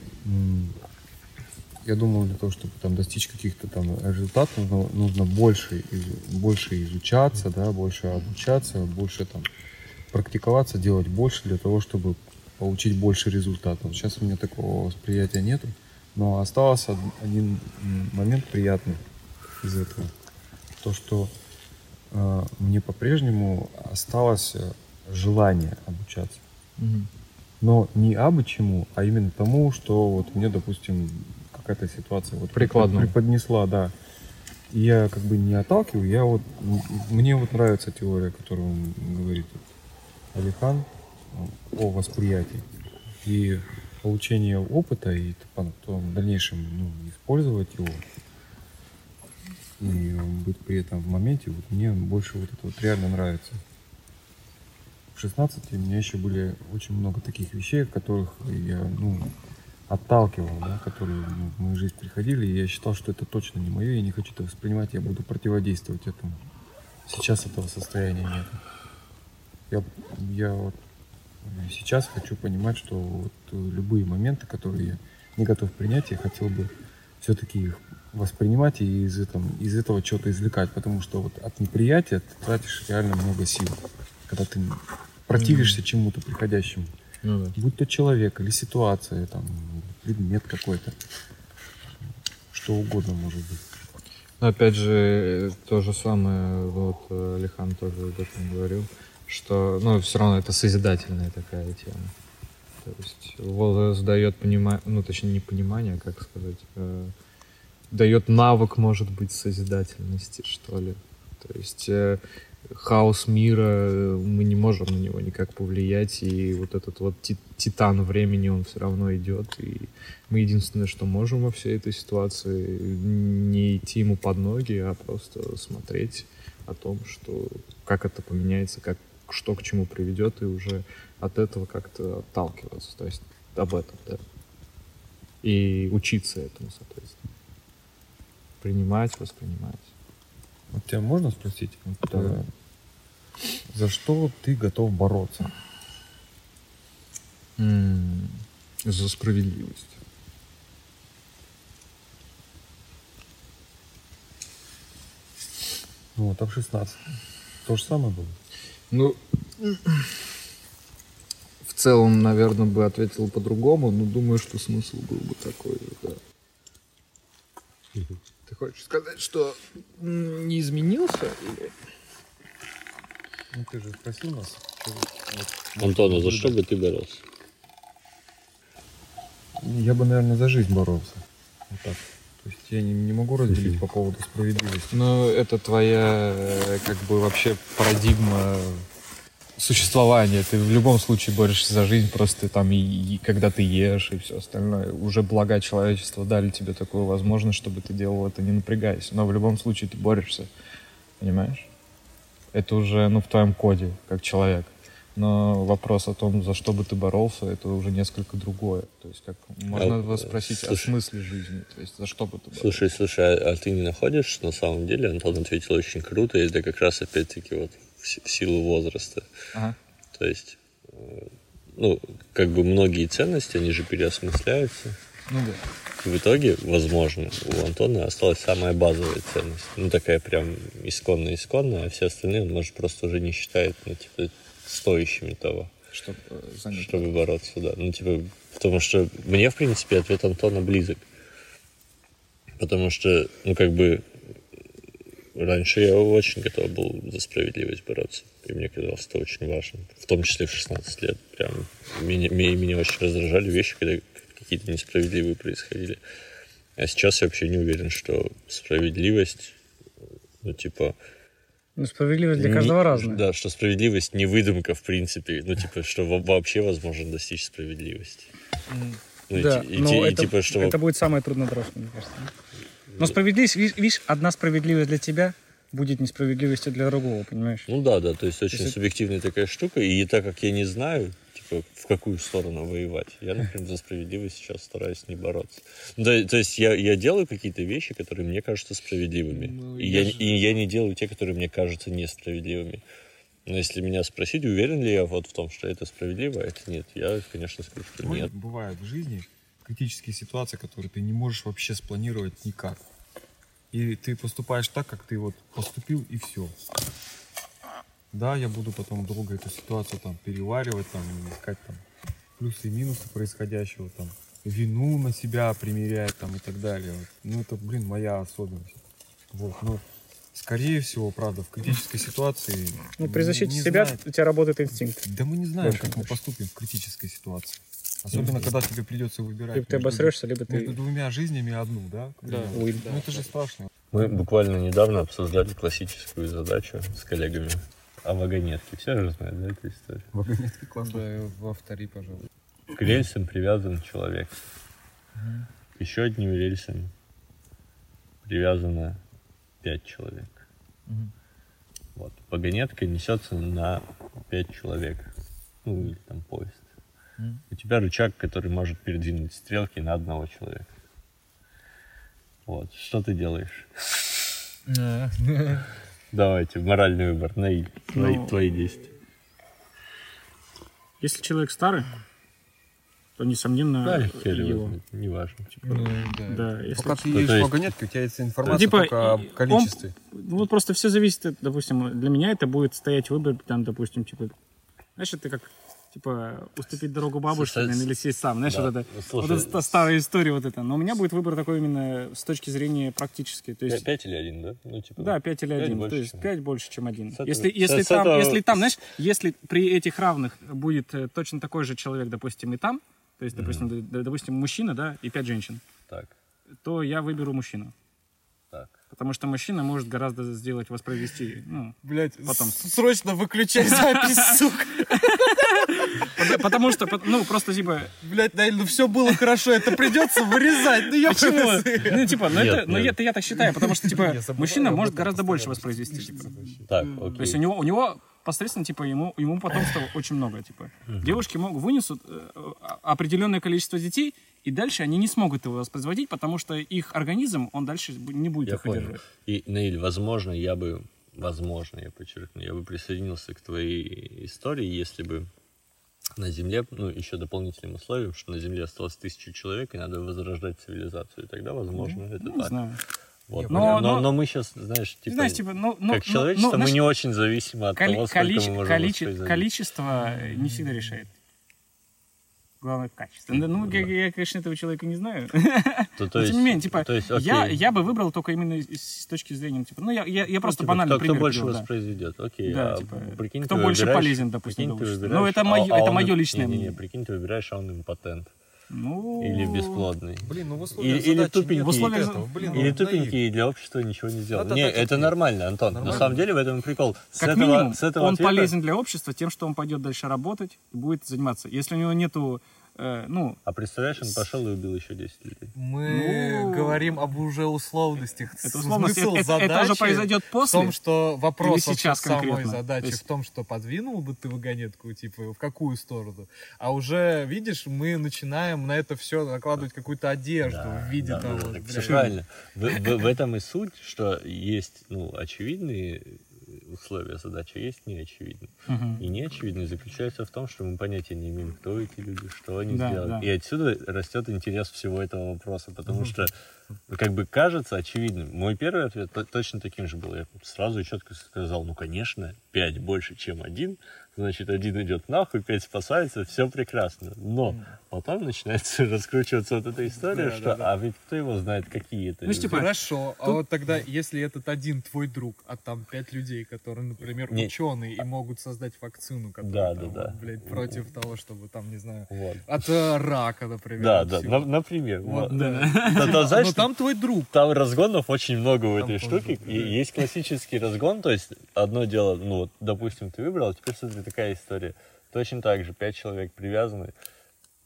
я думал, для того, чтобы там достичь каких-то там результатов, нужно, нужно больше, из- больше изучаться, да, больше обучаться, больше там практиковаться, делать больше для того, чтобы получить больше результатов. Сейчас у меня такого восприятия нету, но остался од- один момент приятный из этого. То, что э, мне по-прежнему осталось э, желание обучаться. Но не абы чему, а именно тому, что вот мне, допустим, какая-то ситуация вот Прикладно. преподнесла, да. Я как бы не отталкиваю, я вот, мне вот нравится теория, которую он говорит Алихан о восприятии и получение опыта и потом в дальнейшем ну, использовать его и быть при этом в моменте, вот мне больше вот это вот реально нравится. в 16 у меня еще были очень много таких вещей, от которых я, ну, отталкивал, да, которые ну, в мою жизнь приходили, и я считал, что это точно не мое, я не хочу это воспринимать, я буду противодействовать этому. Сейчас этого состояния нет. Я, я вот сейчас хочу понимать, что вот любые моменты, которые я не готов принять, я хотел бы все-таки их воспринимать и из этого, из этого что-то извлекать, потому что вот от неприятия ты тратишь реально много сил, когда ты противишься чему-то приходящему. Ну да. Будь то человек или ситуация, там, предмет какой-то. Что угодно может быть. Но опять же, то же самое, вот э, Лихан тоже об этом говорил, что, ну, все равно это созидательная такая тема. То есть возраст дает понимание, ну, точнее, не понимание, как сказать, э, дает навык, может быть, созидательности, что ли. То есть э, хаос мира, э, мы не можем на него никак повлиять, и вот этот вот ти- титан времени, он все равно идет, и мы единственное, что можем во всей этой ситуации, не идти ему под ноги, а просто смотреть о том, что как это поменяется, как, что к чему приведет, и уже от этого как-то отталкиваться, то есть об этом, да. И учиться этому, соответственно. Принимать, воспринимать. Вот тебя можно спросить, вот, э, за что ты готов бороться? М, За справедливость. Ну, вот, а в 16 то же самое было? Ну, в целом, наверное, бы ответил по-другому, но думаю, что смысл был бы такой же, да. Ты хочешь сказать, что не изменился? Или... Ну, ты же спросил нас. что вот, Антон, а за что бы ты боролся? Я бы, наверное, за жизнь боролся. Вот так. То есть я не, не могу разделить по поводу справедливости. Ну, это твоя, э, как бы, вообще парадигма существования. Ты в любом случае борешься за жизнь, просто там и, и когда ты ешь и все остальное. Уже блага человечества дали тебе такую возможность, чтобы ты делал это, не напрягаясь. Но в любом случае ты борешься, понимаешь? Это уже, ну, в твоем коде, как человек. Но вопрос о том, за что бы ты боролся, это уже несколько другое. То есть, как можно А, вас спросить о слушай. смысле жизни. То есть, за что бы ты боролся? Слушай, слушай, а, а ты не находишь, на самом деле Антон ответил очень круто, и это как раз опять-таки вот в силу возраста. Ага. То есть, э, ну, как бы многие ценности, они же переосмысляются. Ну да. В итоге, возможно, у Антона осталась самая базовая ценность. Ну, такая прям исконная-исконная, а все остальные он, может, просто уже не считает, ну, типа, стоящими того, Чтобы э, занять. чтобы бороться, да. Ну, типа, потому что мне, в принципе, ответ Антона близок. Потому что, ну, как бы, раньше я очень готов был за справедливость бороться. И мне казалось это очень важно. В том числе в 16 лет. Прям меня, меня, меня очень раздражали вещи, когда какие-то несправедливые происходили. А сейчас я вообще не уверен, что справедливость, ну, типа... Ну, справедливость для не- каждого разная. Да, что справедливость не выдумка, в принципе. Ну, типа, что во- вообще возможно достичь справедливости. Ну, и Да, и, но и это, типа, что... это будет самое труднодорожное, мне кажется. Но справедливость, видишь, видишь, одна справедливость для тебя будет несправедливостью для другого, понимаешь? Ну да, да, то есть очень Если- субъективная такая штука, и так как я не знаю, в какую сторону воевать, я, например, за справедливость сейчас стараюсь не бороться. Ну, то, то есть я, я делаю какие-то вещи, которые мне кажутся справедливыми, Ну, и, я я, же- и я не делаю те, которые мне кажутся несправедливыми. Но если меня спросить, уверен ли я вот в том, что это справедливо, а это нет, я, конечно, скажу, что Ой, нет. Бывают в жизни критические ситуации, которые ты не можешь вообще спланировать никак. И ты поступаешь так, как ты вот поступил, и все. Да, я буду потом долго эту ситуацию там переваривать, там, искать там плюсы и минусы происходящего, там, вину на себя примерять, там, и так далее. Вот. Ну, это, блин, моя особенность. Вот, но, скорее всего, правда, в критической ситуации... Ну, при защите не себя знаю, у тебя работает инстинкт. да мы не знаем, Больше как мы больше. поступим в критической ситуации. Особенно, когда тебе придется выбирать Либо ты между- обосрешься, либо между ты... двумя жизнями одну, да? Да. Ой, Ну это же страшно. Мы буквально недавно обсуждали классическую задачу с коллегами о вагонетке. Все же знают, да, эту историю? Да, повтори, пожалуйста. К рельсам привязан человек. К еще одним рельсам привязано пять человек. Вот. Вагонетка несется на пять человек. ну или там поезд. У тебя рычаг, который может передвинуть стрелки на одного человека. Вот, что ты делаешь? Давайте, моральный выбор, твои, Ну, твои действия. Если человек старый, то, несомненно, Да, его знает, неважно. Ну, Да, если... Пока ты едешь есть- вагонетке, у тебя есть информация Типа, только об количестве. Ну, вот просто все зависит, от, допустим, для меня это будет стоять выбор, там, допустим, типа, знаешь, это как, типа, уступить дорогу бабушке или сесть сам, знаешь, да, вот это, ну, слушай, вот эта ста- старая история вот это. Но у меня будет выбор такой именно с точки зрения практической, то есть, 5 или 1, да? Ну, типа, да, 5 или пять 1, то больше, есть чем 5 больше, чем 1. С Если, если, с там, этого- если там, знаешь, если при этих равных будет э, точно такой же человек, допустим, и там, то есть, допустим, д- допустим, мужчина, да, и 5 женщин, Так, то я выберу мужчину. Потому что мужчина может гораздо сделать, воспроизвести, ну, Блять, Потом. срочно выключай запись, сука. Потому- что, ну, просто типа... Блять, Наиль, ну все было хорошо, это придется вырезать. Ну я Почему? Ну, типа, ну это, ну это я так считаю, потому что, типа, мужчина может гораздо больше воспроизвести, типа. Так, То есть у окей. него, у него посредственно, типа, ему, ему потомства очень много, типа. Девушки могут, вынесут э, определенное количество детей, и дальше они не смогут его воспроизводить, потому что их организм, он дальше не будет Я их понял. выдерживать. И, Наиль, возможно, я бы, возможно, я подчеркну, я бы присоединился к твоей истории, если бы на Земле, ну, еще дополнительным условием, что на Земле осталось тысячу человек, и надо возрождать цивилизацию. И тогда, возможно, это Ну, не так. знаю. Вот. Но- Но, но, но- мы сейчас, знаешь, типа, знаешь, типа, ну, ну, как ну, человечество, ну, мы знаешь, не очень зависимы от Коли- того, сколько количе- мы можем количе- количество не всегда решает. Главное качество. Да, Ну, я, я, конечно, этого человека не знаю. То, то Но, есть, тем не менее, типа, то есть, я, окей. я бы выбрал только именно с с точки зрения, типа, ну, я, я, я Ну, просто типа, банально кто, кто пример больше привел, да. воспроизведет, окей. Да, а типа, прикинь, кто больше выбираешь- полезен, допустим, прикинь, ты выбираешь, Ну, это а- моё- а это он- моё личное не-не-не, мнение. прикинь, ты выбираешь, а он импотент. Ну, Или бесплодный. Блин, ну в Или, условиях или задачи тупенький. нет В условиях этого. Блин, Или ну, тупенький, и для общества ничего не сделал. Да-да-да, не, типа это нет. нормально, Антон. На Нормально. самом деле в этом и прикол. С Как этого, минимум, с этого он ответа- полезен для общества тем, что он пойдет дальше работать и будет заниматься. Если у него нету, э, ну, А представляешь, он пошел и убил еще 10 людей. Мы Ну, говорим об уже условностях. это условность, Смысл это, это уже задачи произойдет в после. том, что вопрос Или сейчас самой конкретно? задачи То есть- в том, что подвинул бы ты вагонетку, типа, в какую сторону. А уже, видишь, мы начинаем на это все накладывать какую-то одежду в виде Да, да, того. да, всё правильно. В, в- в этом и суть, что есть ну, очевидные условия задачи, а есть неочевидные. Мгм. И неочевидные заключаются в том, что мы понятия не имеем, кто эти люди, что они Да, сделали. да. И отсюда растет интерес всего этого вопроса, потому что ну, как бы кажется очевидным. Мой первый ответ то- точно таким же был. Я сразу и четко сказал, ну, конечно, 5 больше, чем один, значит, один идет нахуй, 5 спасается, все прекрасно. Но потом начинается раскручиваться вот эта история, Да, что, да, да. а ведь кто его знает, какие это Ну, типа, Хорошо, а вот тогда, если этот один твой друг, а там пять людей, которые, например, Не- ученые и могут создать вакцину, Да, которая, да, там, да. блядь, против того, чтобы там, не знаю, Вот. от э, рака, например. Да, да, на- например. Вот, вот. да. То- то, знаешь, Но там твой друг. там разгонов очень много в Там этой штуке. да. И есть классический разгон, то есть одно дело, ну вот, допустим, ты выбрал, а теперь смотри, такая история. Точно так же, пять человек привязаны,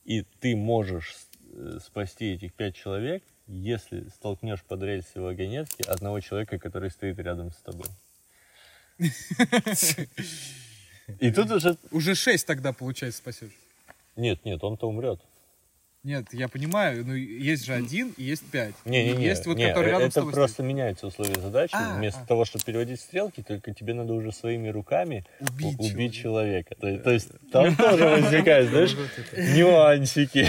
и ты можешь э, спасти этих пять человек, если столкнешь под рельсы вагонетки одного человека, который стоит рядом с тобой. И тут уже... Уже шесть тогда, получается, спасешь. Нет, нет, он-то умрет. Нет, я понимаю, но есть же один и есть пять. Не-не-не, Есть вот, не, который рядом это с тобой просто стоит. меняются условия задачи. А, Вместо а. того, чтобы переводить стрелки, только тебе надо уже своими руками Убить убить человека. То, то есть там тоже возникают, знаешь, нюансики.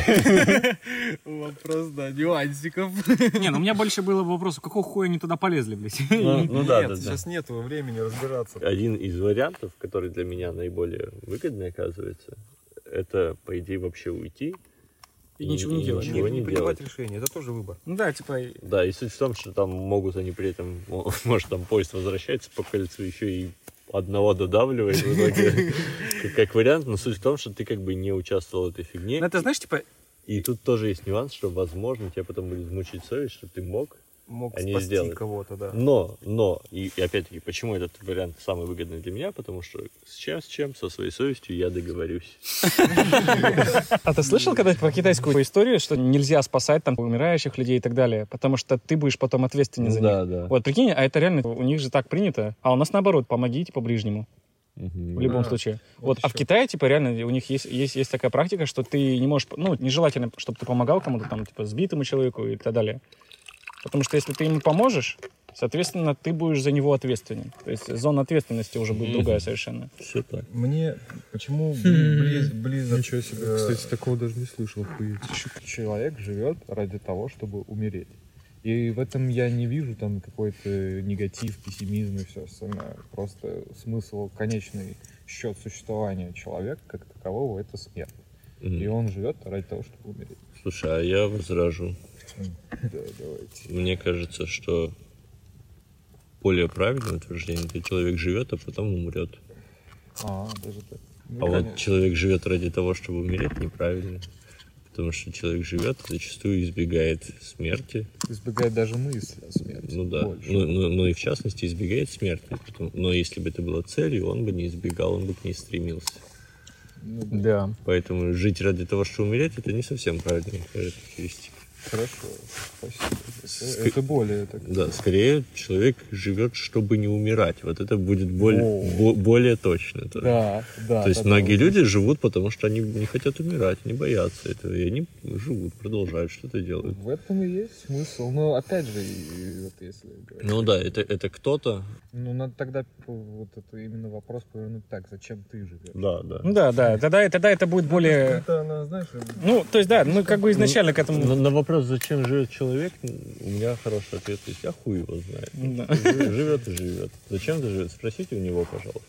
Вопрос, да, нюансиков. Не, ну у меня больше было вопросов, какого хуя они туда полезли, блядь? Ну ну да, Нет, да, да. сейчас нет времени разбираться. Один из вариантов, который для меня наиболее выгодный оказывается, это, по идее, вообще уйти. И ничего не делать. Ничего не не принимать делать. решения, это тоже выбор. Ну да, типа, Да, и суть в том, что там могут они при этом, мо- может, там поезд возвращается по кольцу еще и одного додавливает в итоге, как- как вариант, но суть в том, что ты как бы не участвовал в этой фигне. ну это знаешь, типа, И тут тоже есть нюанс, что, возможно, тебя потом будет мучить совесть, что ты мог. Мог Они спасти сделают. кого-то, да. Но, но, и, и опять-таки, почему этот вариант самый выгодный для меня? Потому что с чем, с чем, со своей совестью я договорюсь. А ты слышал когда по китайскую историю, что нельзя спасать там умирающих людей и так далее, потому что ты будешь потом ответственен за них? Да, да. Вот прикинь, а это реально у них же так принято, а у нас наоборот, помогите по ближнему. Мгм. в любом Да. случае. Вот Вот, а в. Китае, типа, реально, у них есть, есть, есть такая практика, что ты не можешь, ну, нежелательно, чтобы ты помогал кому-то, там, типа, сбитому человеку и так далее. Потому что если ты ему поможешь, соответственно, ты будешь за него ответственен. То есть зона ответственности уже будет другая совершенно. Все так. Мне почему бли- близ, близок... Ничего себе. э, Кстати, такого даже не слышал. охуеть. Человек живет ради того, чтобы умереть. И в этом я не вижу там какой-то негатив, пессимизм и все остальное. Просто смысл, конечный счет существования человека как такового — это смерть. Мгм. И он живет ради того, чтобы умереть. Слушай, а я возражу. Да, давайте. Мне кажется, что более правильное утверждение, это человек живет, а потом умрет. А, даже так. Ну, А вот человек живет ради того, чтобы умереть, неправильно. Потому что человек живет, зачастую избегает смерти. избегает даже мысли о смерти. Ну да. больше. Ну, ну- ну и в частности избегает смерти. Но если бы это было целью, он бы не избегал, он бы к ней стремился. Ну да. Да. Поэтому жить ради того, чтобы умереть, это не совсем правильная характеристика. Хорошо, спасибо. Это, это более так. Да, скорее человек живет, чтобы не умирать. Вот это будет более, бо- более точно. То- Да, да. То есть многие да. люди живут, потому что они не хотят умирать, не боятся этого. И они живут, продолжают что-то делают. В этом и есть смысл. Но опять же, вот если говорить, Ну да, это, это кто-то. ну надо тогда вот это именно вопрос повернуть так: зачем ты живешь? Да, да. Ну да, да. Тогда, тогда это будет более... Это она, знаешь, Ну, то есть, да, мы как бы изначально к На, этому... на вопрос, зачем живет человек, у меня хороший ответ есть, а хуй его знает. Да. Живет и живет. Зачем ты живет? Спросите у него, пожалуйста.